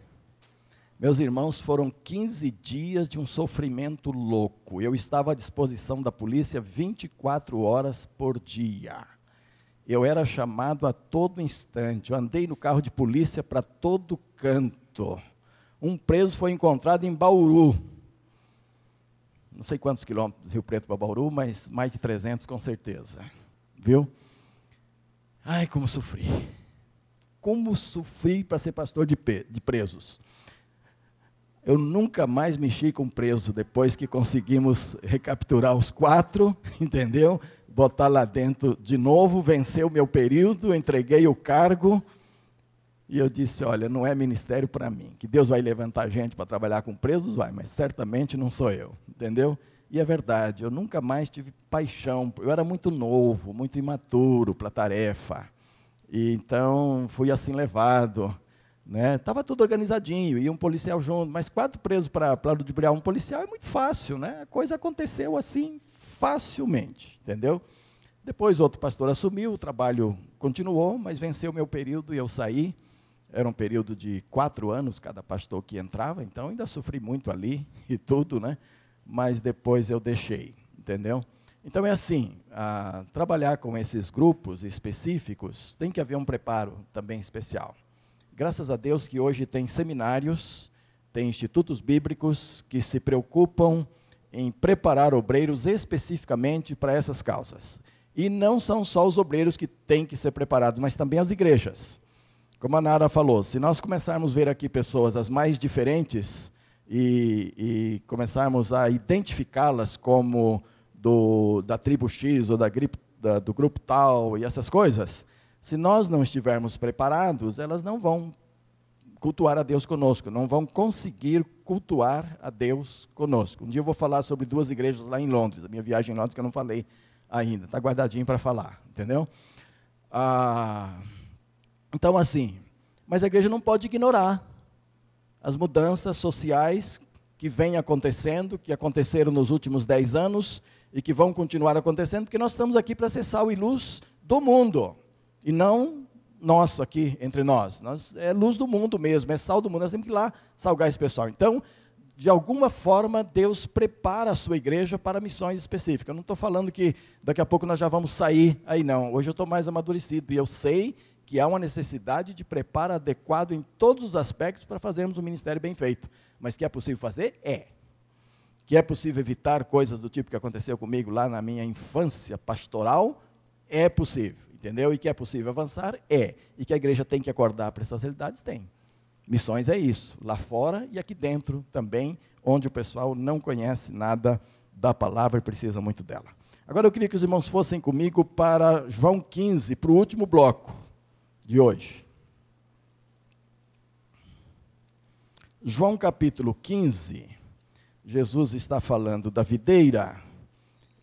S1: Meus irmãos, foram 15 dias de um sofrimento louco. Eu estava à disposição da polícia 24 horas por dia. Eu era chamado a todo instante. Eu andei no carro de polícia para todo canto. Um preso foi encontrado em Bauru não sei quantos quilômetros do Rio Preto para Bauru, mas mais de 300 com certeza. Viu? Ai, como sofri. Como sofri para ser pastor de, de presos. Eu nunca mais mexi com preso depois que conseguimos recapturar os quatro, entendeu? Botar lá dentro de novo, vencer o meu período, entreguei o cargo e eu disse: Olha, não é ministério para mim. Que Deus vai levantar gente para trabalhar com presos, vai, mas certamente não sou eu. Entendeu? E é verdade, eu nunca mais tive paixão. Eu era muito novo, muito imaturo para a tarefa. E então fui assim levado. Né? Tava tudo organizadinho, ia um policial junto, mas quatro presos para ludibriar um policial é muito fácil, né? A coisa aconteceu assim facilmente, entendeu? Depois outro pastor assumiu, o trabalho continuou, mas venceu o meu período e eu saí. Era um período de quatro anos cada pastor que entrava, então ainda sofri muito ali e tudo, né? Mas depois eu deixei, entendeu? Então é assim, trabalhar com esses grupos específicos tem que haver um preparo também especial. Graças a Deus que hoje tem seminários, tem institutos bíblicos que se preocupam em preparar obreiros especificamente para essas causas. E não são só os obreiros que têm que ser preparados, mas também as igrejas. Como a Nara falou, se nós começarmos a ver aqui pessoas as mais diferentes e, e começarmos a identificá-las como do, da tribo X ou da, da, do grupo tal e essas coisas, se nós não estivermos preparados, elas não vão cultuar a Deus conosco, não vão conseguir cultuar a Deus conosco. Um dia eu vou falar sobre duas igrejas lá em Londres, a minha viagem em Londres que eu não falei ainda, está guardadinho para falar, entendeu? Ah, então, assim, mas a igreja não pode ignorar as mudanças sociais que vêm acontecendo, que aconteceram nos últimos dez anos e que vão continuar acontecendo, porque nós estamos aqui para ser sal e luz do mundo, e não nosso aqui entre nós. nós. É luz do mundo mesmo, é sal do mundo, nós temos que ir lá salgar esse pessoal. Então, de alguma forma, Deus prepara a sua igreja para missões específicas. Eu não estou falando que daqui a pouco nós já vamos sair aí, não. Hoje eu estou mais amadurecido e eu sei que há uma necessidade de preparo adequado em todos os aspectos para fazermos um ministério bem feito. Mas que é possível fazer? É. Que é possível evitar coisas do tipo que aconteceu comigo lá na minha infância pastoral? É possível entendeu? E que é possível avançar? É. E que a igreja tem que acordar para essas realidades? Tem. Missões é isso, lá fora e aqui dentro também, onde o pessoal não conhece nada da palavra e precisa muito dela. Agora eu queria que os irmãos fossem comigo para João 15, para o último bloco de hoje. João capítulo 15, Jesus está falando da videira,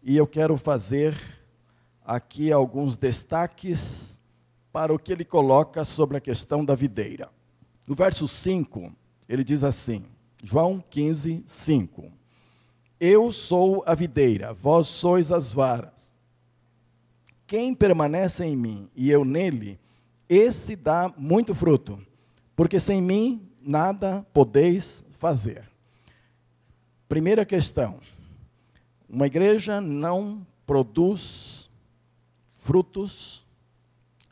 S1: e eu quero fazer aqui alguns destaques para o que ele coloca sobre a questão da videira. No verso 5, ele diz assim, João 15, 5: Eu sou a videira, vós sois as varas. Quem permanece em mim e eu nele, esse dá muito fruto, porque sem mim nada podeis fazer. Primeira questão: uma igreja não produz frutos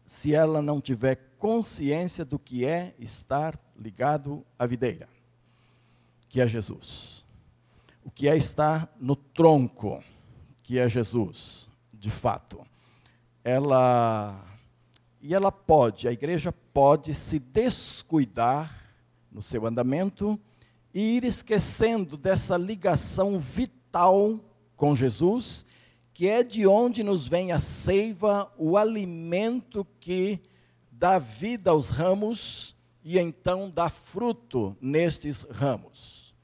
S1: se ela não tiver consciência do que é estar ligado à videira, que é Jesus. O que é estar no tronco, que é Jesus, de fato. Ela e ela pode, a igreja pode se descuidar no seu andamento e ir esquecendo dessa ligação vital com Jesus que é de onde nos vem a seiva, o alimento que dá vida aos ramos e então dá fruto nestes ramos.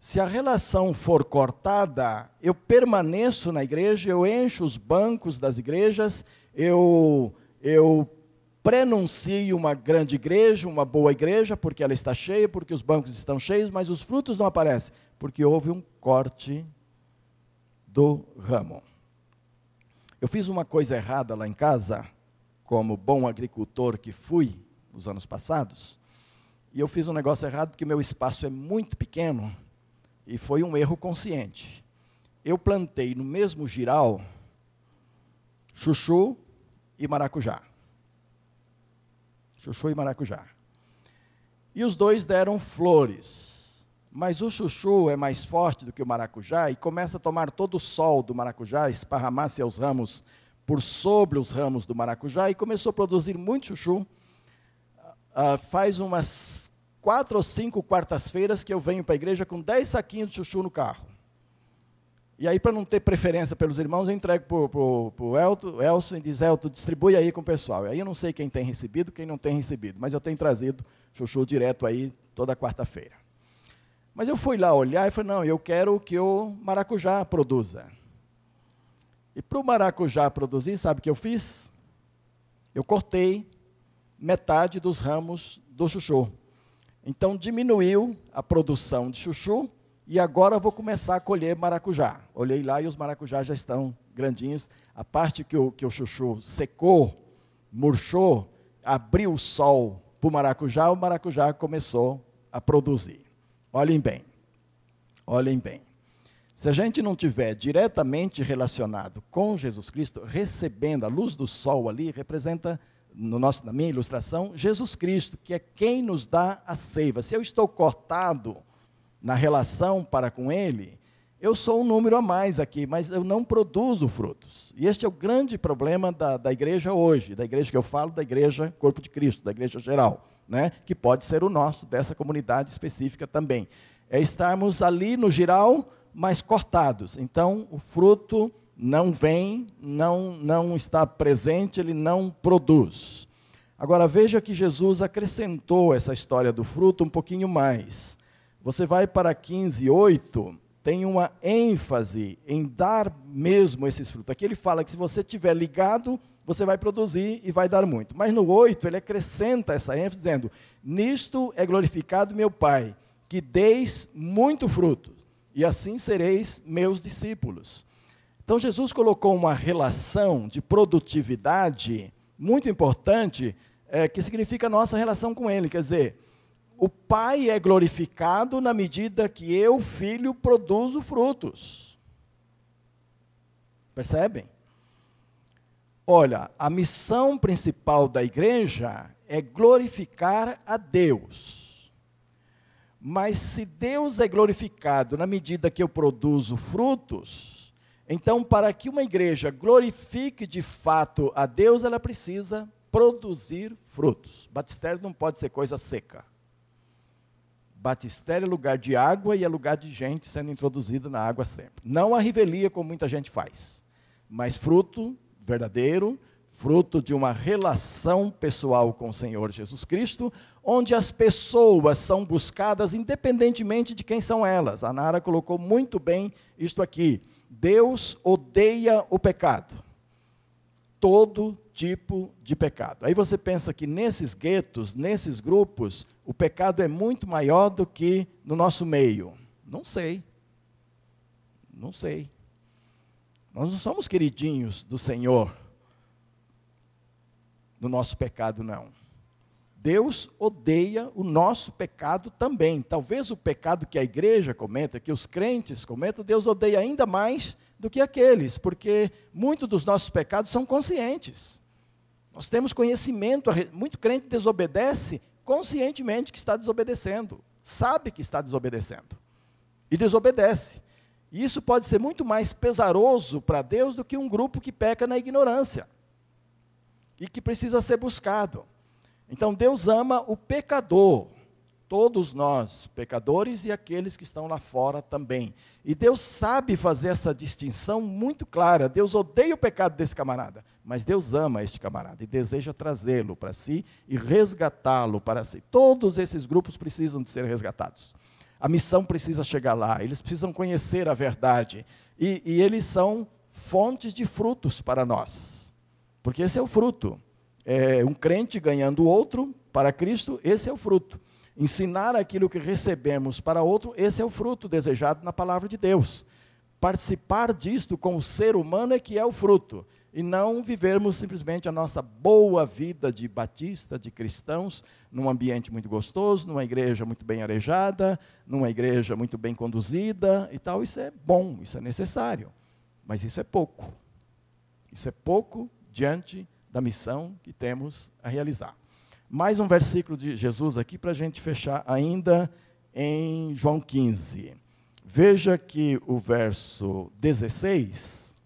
S1: Se a relação for cortada, eu permaneço na igreja, eu encho os bancos das igrejas, eu, eu prenuncio uma grande igreja, uma boa igreja, porque ela está cheia, porque os bancos estão cheios, mas os frutos não aparecem, porque houve um corte do ramo. Eu fiz uma coisa errada lá em casa, como bom agricultor que fui nos anos passados, e eu fiz um negócio errado porque meu espaço é muito pequeno e foi um erro consciente. Eu plantei no mesmo giral chuchu e maracujá. Chuchu e maracujá. E os dois deram flores mas o chuchu é mais forte do que o maracujá e começa a tomar todo o sol do maracujá, esparramar seus ramos por sobre os ramos do maracujá e começou a produzir muito chuchu. Uh, faz umas quatro ou cinco quartas-feiras que eu venho para a igreja com dez saquinhos de chuchu no carro. E aí, para não ter preferência pelos irmãos, eu entrego para o Elson e diz, Elton, distribui aí com o pessoal. E aí eu não sei quem tem recebido, quem não tem recebido, mas eu tenho trazido chuchu direto aí toda quarta-feira. Mas eu fui lá olhar e falei, não, eu quero que o maracujá produza. E para o maracujá produzir, sabe o que eu fiz? Eu cortei metade dos ramos do chuchu. Então diminuiu a produção de chuchu e agora vou começar a colher maracujá. Olhei lá e os maracujás já estão grandinhos. A parte que o, que o chuchu secou, murchou, abriu o sol para o maracujá, o maracujá começou a produzir. Olhem bem, olhem bem. Se a gente não tiver diretamente relacionado com Jesus Cristo, recebendo a luz do sol ali, representa, no nosso, na minha ilustração, Jesus Cristo, que é quem nos dá a seiva. Se eu estou cortado na relação para com Ele, eu sou um número a mais aqui, mas eu não produzo frutos. E este é o grande problema da, da igreja hoje, da igreja que eu falo, da igreja Corpo de Cristo, da igreja geral né, que pode ser o nosso, dessa comunidade específica também. É estarmos ali no geral, mas cortados. Então, o fruto não vem, não, não está presente, ele não produz. Agora veja que Jesus acrescentou essa história do fruto um pouquinho mais. Você vai para 15, 8, tem uma ênfase em dar mesmo esses frutos. Aqui ele fala que se você estiver ligado, você vai produzir e vai dar muito. Mas no 8, ele acrescenta essa ênfase, dizendo: Nisto é glorificado meu Pai, que deis muito fruto, e assim sereis meus discípulos. Então Jesus colocou uma relação de produtividade muito importante, é, que significa a nossa relação com Ele. Quer dizer, o Pai é glorificado na medida que eu, filho, produzo frutos. Percebem? Olha, a missão principal da igreja é glorificar a Deus. Mas se Deus é glorificado na medida que eu produzo frutos, então para que uma igreja glorifique de fato a Deus, ela precisa produzir frutos. Batistério não pode ser coisa seca. Batistério é lugar de água e é lugar de gente sendo introduzida na água sempre. Não a rivelia como muita gente faz, mas fruto verdadeiro, fruto de uma relação pessoal com o Senhor Jesus Cristo, onde as pessoas são buscadas independentemente de quem são elas. A Nara colocou muito bem isto aqui. Deus odeia o pecado. Todo tipo de pecado. Aí você pensa que nesses guetos, nesses grupos, o pecado é muito maior do que no nosso meio. Não sei. Não sei. Nós não somos queridinhos do Senhor no nosso pecado, não. Deus odeia o nosso pecado também. Talvez o pecado que a igreja cometa, que os crentes cometam, Deus odeia ainda mais do que aqueles, porque muitos dos nossos pecados são conscientes. Nós temos conhecimento, muito crente desobedece conscientemente que está desobedecendo, sabe que está desobedecendo e desobedece. E isso pode ser muito mais pesaroso para Deus do que um grupo que peca na ignorância e que precisa ser buscado. Então Deus ama o pecador, todos nós, pecadores e aqueles que estão lá fora também. E Deus sabe fazer essa distinção muito clara. Deus odeia o pecado desse camarada, mas Deus ama este camarada e deseja trazê-lo para si e resgatá-lo para si. Todos esses grupos precisam de ser resgatados. A missão precisa chegar lá, eles precisam conhecer a verdade. E, e eles são fontes de frutos para nós. Porque esse é o fruto. É um crente ganhando o outro para Cristo, esse é o fruto. Ensinar aquilo que recebemos para outro, esse é o fruto desejado na palavra de Deus. Participar disto com o ser humano é que é o fruto e não vivermos simplesmente a nossa boa vida de batista, de cristãos, num ambiente muito gostoso, numa igreja muito bem arejada, numa igreja muito bem conduzida e tal. Isso é bom, isso é necessário, mas isso é pouco. Isso é pouco diante da missão que temos a realizar. Mais um versículo de Jesus aqui para a gente fechar ainda em João 15. Veja que o verso 16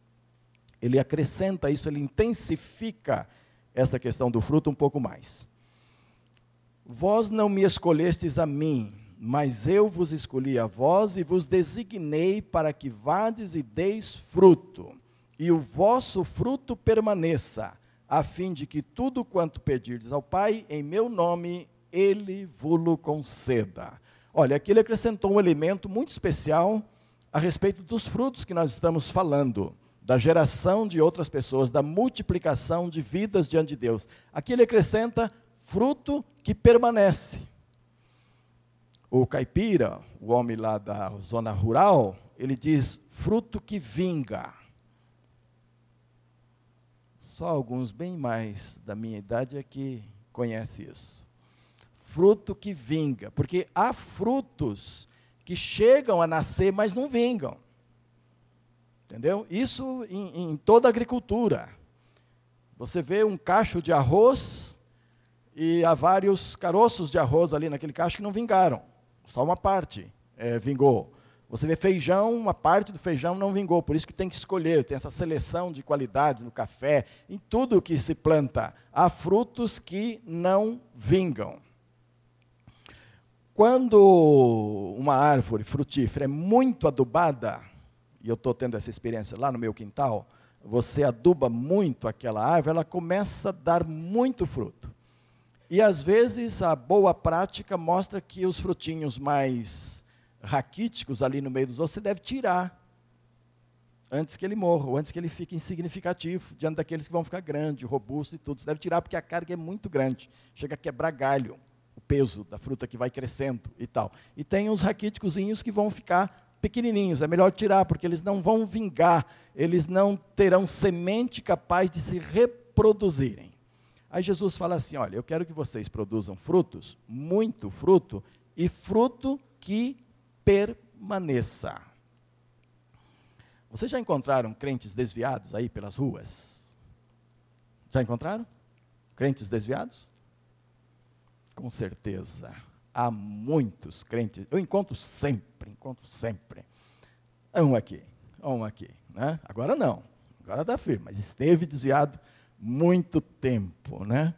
S1: ele acrescenta isso, ele intensifica essa questão do fruto um pouco mais. Vós não me escolhestes a mim, mas eu vos escolhi a vós e vos designei para que vades e deis fruto, e o vosso fruto permaneça, a fim de que tudo quanto pedirdes ao Pai, em meu nome, ele vos conceda. Olha, aqui ele acrescentou um elemento muito especial a respeito dos frutos que nós estamos falando da geração de outras pessoas, da multiplicação de vidas diante de Deus. Aqui ele acrescenta fruto que permanece. O caipira, o homem lá da zona rural, ele diz fruto que vinga. Só alguns bem mais da minha idade é que conhece isso. Fruto que vinga, porque há frutos que chegam a nascer, mas não vingam. Entendeu? Isso em, em toda a agricultura. Você vê um cacho de arroz e há vários caroços de arroz ali naquele cacho que não vingaram. Só uma parte é, vingou. Você vê feijão, uma parte do feijão não vingou, por isso que tem que escolher, tem essa seleção de qualidade no café, em tudo que se planta. Há frutos que não vingam. Quando uma árvore frutífera é muito adubada, e eu estou tendo essa experiência lá no meu quintal, você aduba muito aquela árvore, ela começa a dar muito fruto. E às vezes a boa prática mostra que os frutinhos mais raquíticos ali no meio dos ossos você deve tirar antes que ele morra, ou antes que ele fique insignificativo, diante daqueles que vão ficar grande, robusto e tudo. Você deve tirar porque a carga é muito grande, chega a quebrar galho, o peso da fruta que vai crescendo e tal. E tem os raquíticozinhos que vão ficar pequenininhos, é melhor tirar, porque eles não vão vingar, eles não terão semente capaz de se reproduzirem. Aí Jesus fala assim: olha, eu quero que vocês produzam frutos, muito fruto, e fruto que permaneça. Vocês já encontraram crentes desviados aí pelas ruas? Já encontraram? Crentes desviados? Com certeza. Há muitos crentes. Eu encontro sempre, encontro sempre. Um aqui, um aqui. Né? Agora não. Agora está firme, mas esteve desviado muito tempo. Né?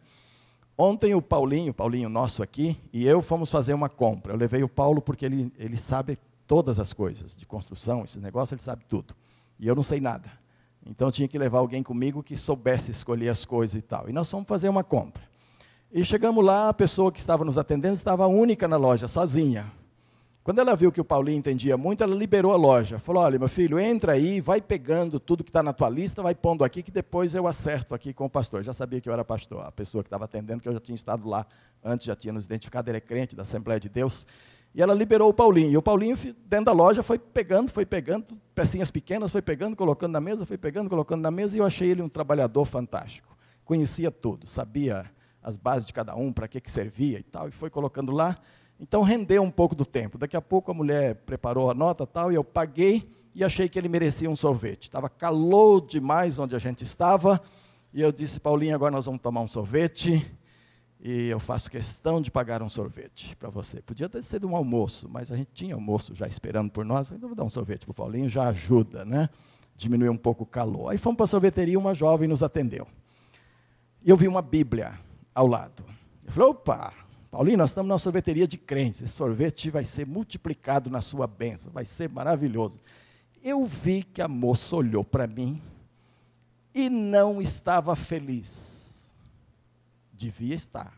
S1: Ontem o Paulinho, Paulinho nosso aqui, e eu fomos fazer uma compra. Eu levei o Paulo porque ele, ele sabe todas as coisas de construção, esse negócio, ele sabe tudo. E eu não sei nada. Então tinha que levar alguém comigo que soubesse escolher as coisas e tal. E nós fomos fazer uma compra. E chegamos lá, a pessoa que estava nos atendendo estava única na loja, sozinha. Quando ela viu que o Paulinho entendia muito, ela liberou a loja. Falou: Olha, meu filho, entra aí, vai pegando tudo que está na tua lista, vai pondo aqui, que depois eu acerto aqui com o pastor. Já sabia que eu era pastor, a pessoa que estava atendendo, que eu já tinha estado lá antes, já tinha nos identificado, ele é crente da Assembleia de Deus. E ela liberou o Paulinho. E o Paulinho, dentro da loja, foi pegando, foi pegando, pecinhas pequenas, foi pegando, colocando na mesa, foi pegando, colocando na mesa, e eu achei ele um trabalhador fantástico. Conhecia tudo, sabia as bases de cada um, para que, que servia e tal, e foi colocando lá. Então rendeu um pouco do tempo. Daqui a pouco a mulher preparou a nota tal, e eu paguei e achei que ele merecia um sorvete. Estava calor demais onde a gente estava, e eu disse, Paulinho, agora nós vamos tomar um sorvete e eu faço questão de pagar um sorvete para você. Podia ter sido um almoço, mas a gente tinha almoço já esperando por nós. Então vou dar um sorvete para o Paulinho, já ajuda, né? Diminuir um pouco o calor. Aí fomos para a sorveteria, uma jovem nos atendeu. E eu vi uma Bíblia ao lado. Eu falei, opa, Paulinho, nós estamos na sorveteria de crentes. Esse sorvete vai ser multiplicado na sua bênção, vai ser maravilhoso. Eu vi que a moça olhou para mim e não estava feliz Devia estar.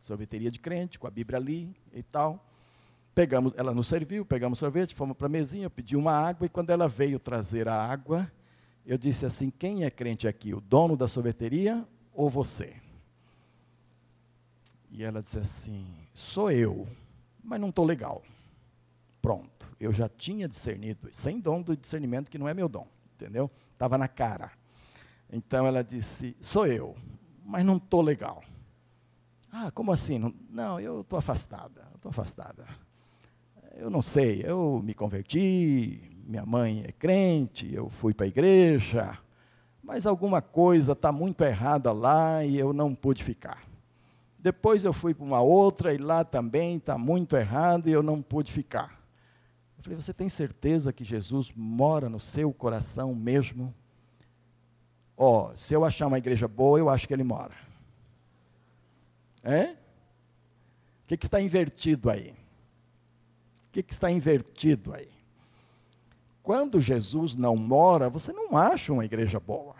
S1: Sorveteria de crente, com a Bíblia ali e tal. Pegamos, ela nos serviu, pegamos sorvete, fomos para a mesinha, eu pedi uma água, e quando ela veio trazer a água, eu disse assim: quem é crente aqui? O dono da sorveteria ou você? E ela disse assim: sou eu, mas não estou legal. Pronto, eu já tinha discernido, sem dom do discernimento, que não é meu dom, entendeu? Estava na cara. Então ela disse: sou eu, mas não estou legal. Ah, como assim? Não, não eu estou afastada, estou afastada. Eu não sei, eu me converti, minha mãe é crente, eu fui para a igreja, mas alguma coisa está muito errada lá e eu não pude ficar. Depois eu fui para uma outra e lá também está muito errado e eu não pude ficar. Eu falei, você tem certeza que Jesus mora no seu coração mesmo? Ó, oh, se eu achar uma igreja boa, eu acho que ele mora. É? O que, que está invertido aí? O que, que está invertido aí? Quando Jesus não mora, você não acha uma igreja boa.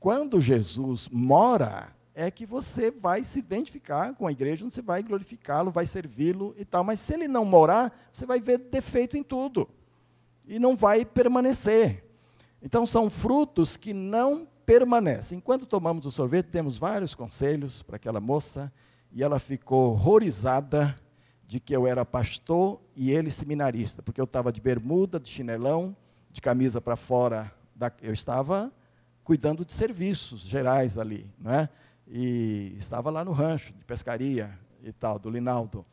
S1: Quando Jesus mora, é que você vai se identificar com a igreja, você vai glorificá-lo, vai servi-lo e tal. Mas se ele não morar, você vai ver defeito em tudo. E não vai permanecer. Então, são frutos que não permanecem. Enquanto tomamos o sorvete, temos vários conselhos para aquela moça, e ela ficou horrorizada de que eu era pastor e ele seminarista, porque eu estava de bermuda, de chinelão, de camisa para fora, da, eu estava cuidando de serviços gerais ali, não é? E estava lá no rancho de pescaria e tal, do Linaldo,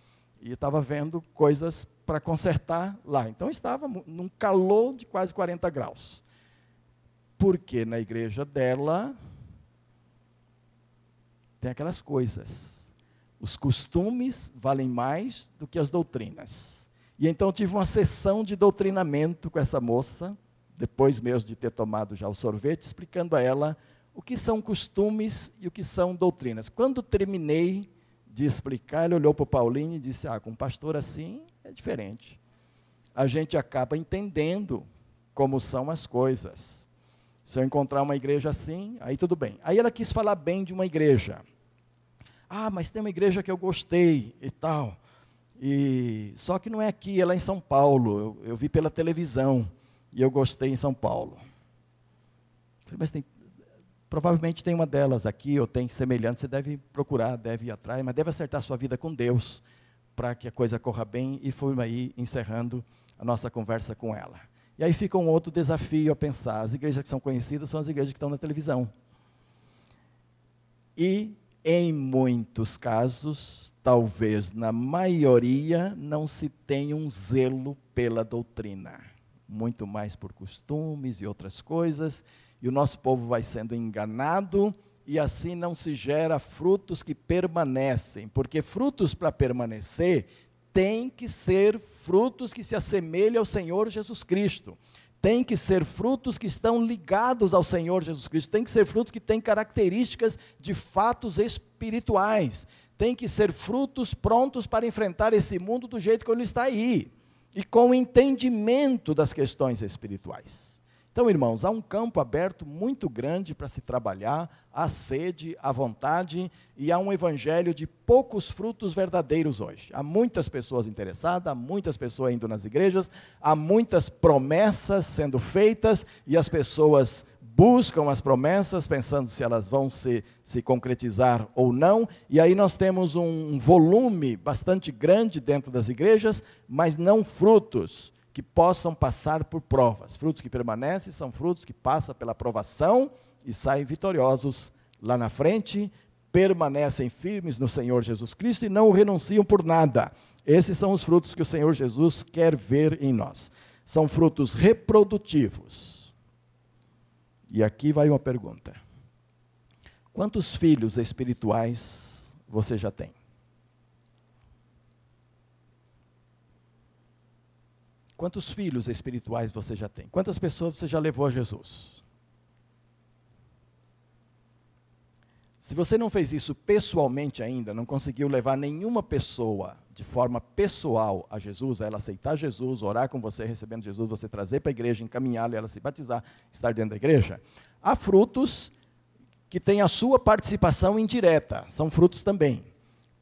S1: e estava vendo coisas para consertar lá. Então estava num calor de quase 40 graus porque na igreja dela tem aquelas coisas. Os costumes valem mais do que as doutrinas. E então eu tive uma sessão de doutrinamento com essa moça, depois mesmo de ter tomado já o sorvete, explicando a ela o que são costumes e o que são doutrinas. Quando terminei de explicar, ele olhou para o Paulinho e disse: Ah, com um pastor assim é diferente. A gente acaba entendendo como são as coisas. Se eu encontrar uma igreja assim, aí tudo bem. Aí ela quis falar bem de uma igreja. Ah, mas tem uma igreja que eu gostei e tal. E só que não é aqui, ela é em São Paulo. Eu, eu vi pela televisão e eu gostei em São Paulo. Mas tem, provavelmente tem uma delas aqui ou tem semelhante. Você deve procurar, deve ir atrás, mas deve acertar sua vida com Deus para que a coisa corra bem. E fui aí encerrando a nossa conversa com ela. E aí fica um outro desafio a pensar. As igrejas que são conhecidas são as igrejas que estão na televisão. E, em muitos casos, talvez na maioria, não se tem um zelo pela doutrina. Muito mais por costumes e outras coisas. E o nosso povo vai sendo enganado e assim não se gera frutos que permanecem, porque frutos para permanecer tem que ser frutos que se assemelhem ao Senhor Jesus Cristo. Tem que ser frutos que estão ligados ao Senhor Jesus Cristo. Tem que ser frutos que têm características de fatos espirituais. Tem que ser frutos prontos para enfrentar esse mundo do jeito que ele está aí. E com entendimento das questões espirituais. Então, irmãos, há um campo aberto muito grande para se trabalhar, há sede, há vontade, e há um evangelho de poucos frutos verdadeiros hoje. Há muitas pessoas interessadas, há muitas pessoas indo nas igrejas, há muitas promessas sendo feitas, e as pessoas buscam as promessas, pensando se elas vão se, se concretizar ou não, e aí nós temos um volume bastante grande dentro das igrejas, mas não frutos que possam passar por provas. Frutos que permanecem são frutos que passam pela provação e saem vitoriosos lá na frente, permanecem firmes no Senhor Jesus Cristo e não renunciam por nada. Esses são os frutos que o Senhor Jesus quer ver em nós. São frutos reprodutivos. E aqui vai uma pergunta: Quantos filhos espirituais você já tem? Quantos filhos espirituais você já tem? Quantas pessoas você já levou a Jesus? Se você não fez isso pessoalmente ainda, não conseguiu levar nenhuma pessoa de forma pessoal a Jesus, a ela aceitar Jesus, orar com você, recebendo Jesus, você trazer para a igreja, encaminhá-la, ela se batizar, estar dentro da igreja, há frutos que têm a sua participação indireta, são frutos também.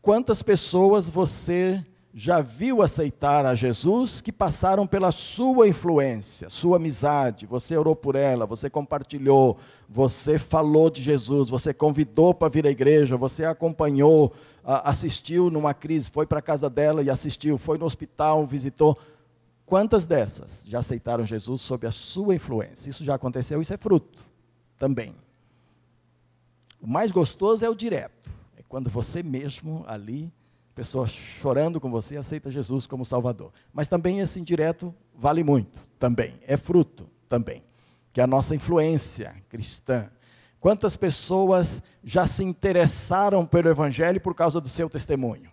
S1: Quantas pessoas você já viu aceitar a Jesus que passaram pela sua influência, sua amizade, você orou por ela, você compartilhou, você falou de Jesus, você convidou para vir à igreja, você acompanhou, assistiu numa crise, foi para a casa dela e assistiu, foi no hospital, visitou. Quantas dessas já aceitaram Jesus sob a sua influência? Isso já aconteceu, isso é fruto também. O mais gostoso é o direto, é quando você mesmo ali pessoa chorando com você aceita Jesus como Salvador. Mas também esse indireto vale muito, também, é fruto também, que é a nossa influência cristã. Quantas pessoas já se interessaram pelo Evangelho por causa do seu testemunho?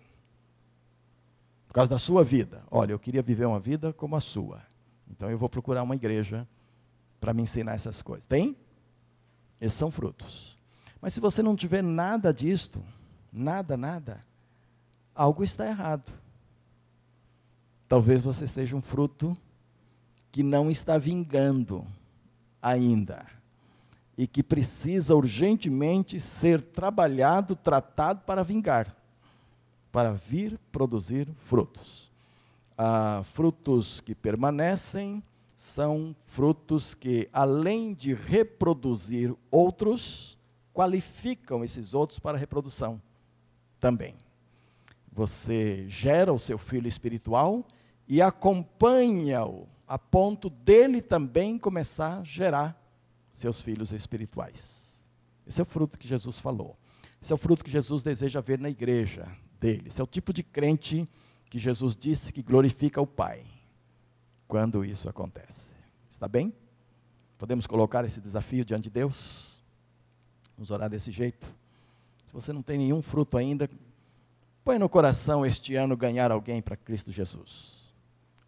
S1: Por causa da sua vida. Olha, eu queria viver uma vida como a sua. Então eu vou procurar uma igreja para me ensinar essas coisas. Tem? Esses são frutos. Mas se você não tiver nada disto, nada, nada, algo está errado. Talvez você seja um fruto que não está vingando ainda e que precisa urgentemente ser trabalhado, tratado para vingar, para vir produzir frutos. Ah, frutos que permanecem são frutos que, além de reproduzir outros, qualificam esses outros para reprodução também. Você gera o seu filho espiritual e acompanha-o a ponto dele também começar a gerar seus filhos espirituais. Esse é o fruto que Jesus falou. Esse é o fruto que Jesus deseja ver na igreja dele. Esse é o tipo de crente que Jesus disse que glorifica o Pai quando isso acontece. Está bem? Podemos colocar esse desafio diante de Deus? Vamos orar desse jeito? Se você não tem nenhum fruto ainda, Põe no coração este ano ganhar alguém para Cristo Jesus.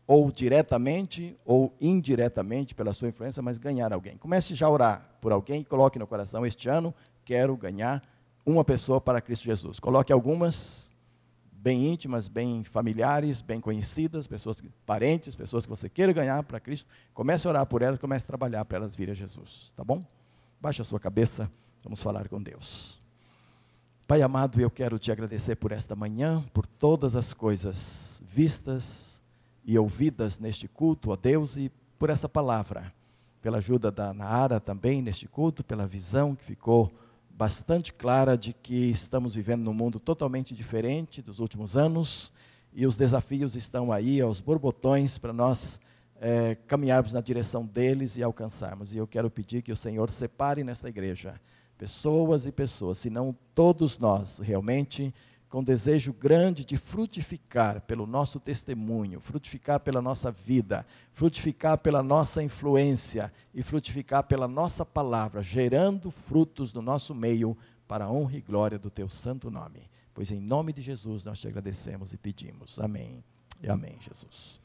S1: Ou diretamente ou indiretamente pela sua influência, mas ganhar alguém. Comece já a orar por alguém, coloque no coração este ano, quero ganhar uma pessoa para Cristo Jesus. Coloque algumas bem íntimas, bem familiares, bem conhecidas, pessoas parentes, pessoas que você queira ganhar para Cristo. Comece a orar por elas, comece a trabalhar para elas virem a Jesus, tá bom? Baixe a sua cabeça, vamos falar com Deus. Pai amado, eu quero te agradecer por esta manhã, por todas as coisas vistas e ouvidas neste culto, ó Deus, e por essa palavra, pela ajuda da Naara também neste culto, pela visão que ficou bastante clara de que estamos vivendo num mundo totalmente diferente dos últimos anos e os desafios estão aí aos borbotões para nós é, caminharmos na direção deles e alcançarmos. E eu quero pedir que o Senhor separe nesta igreja pessoas e pessoas, senão todos nós realmente com desejo grande de frutificar pelo nosso testemunho, frutificar pela nossa vida, frutificar pela nossa influência e frutificar pela nossa palavra, gerando frutos no nosso meio para a honra e glória do teu santo nome. Pois em nome de Jesus nós te agradecemos e pedimos. Amém. E amém, Jesus.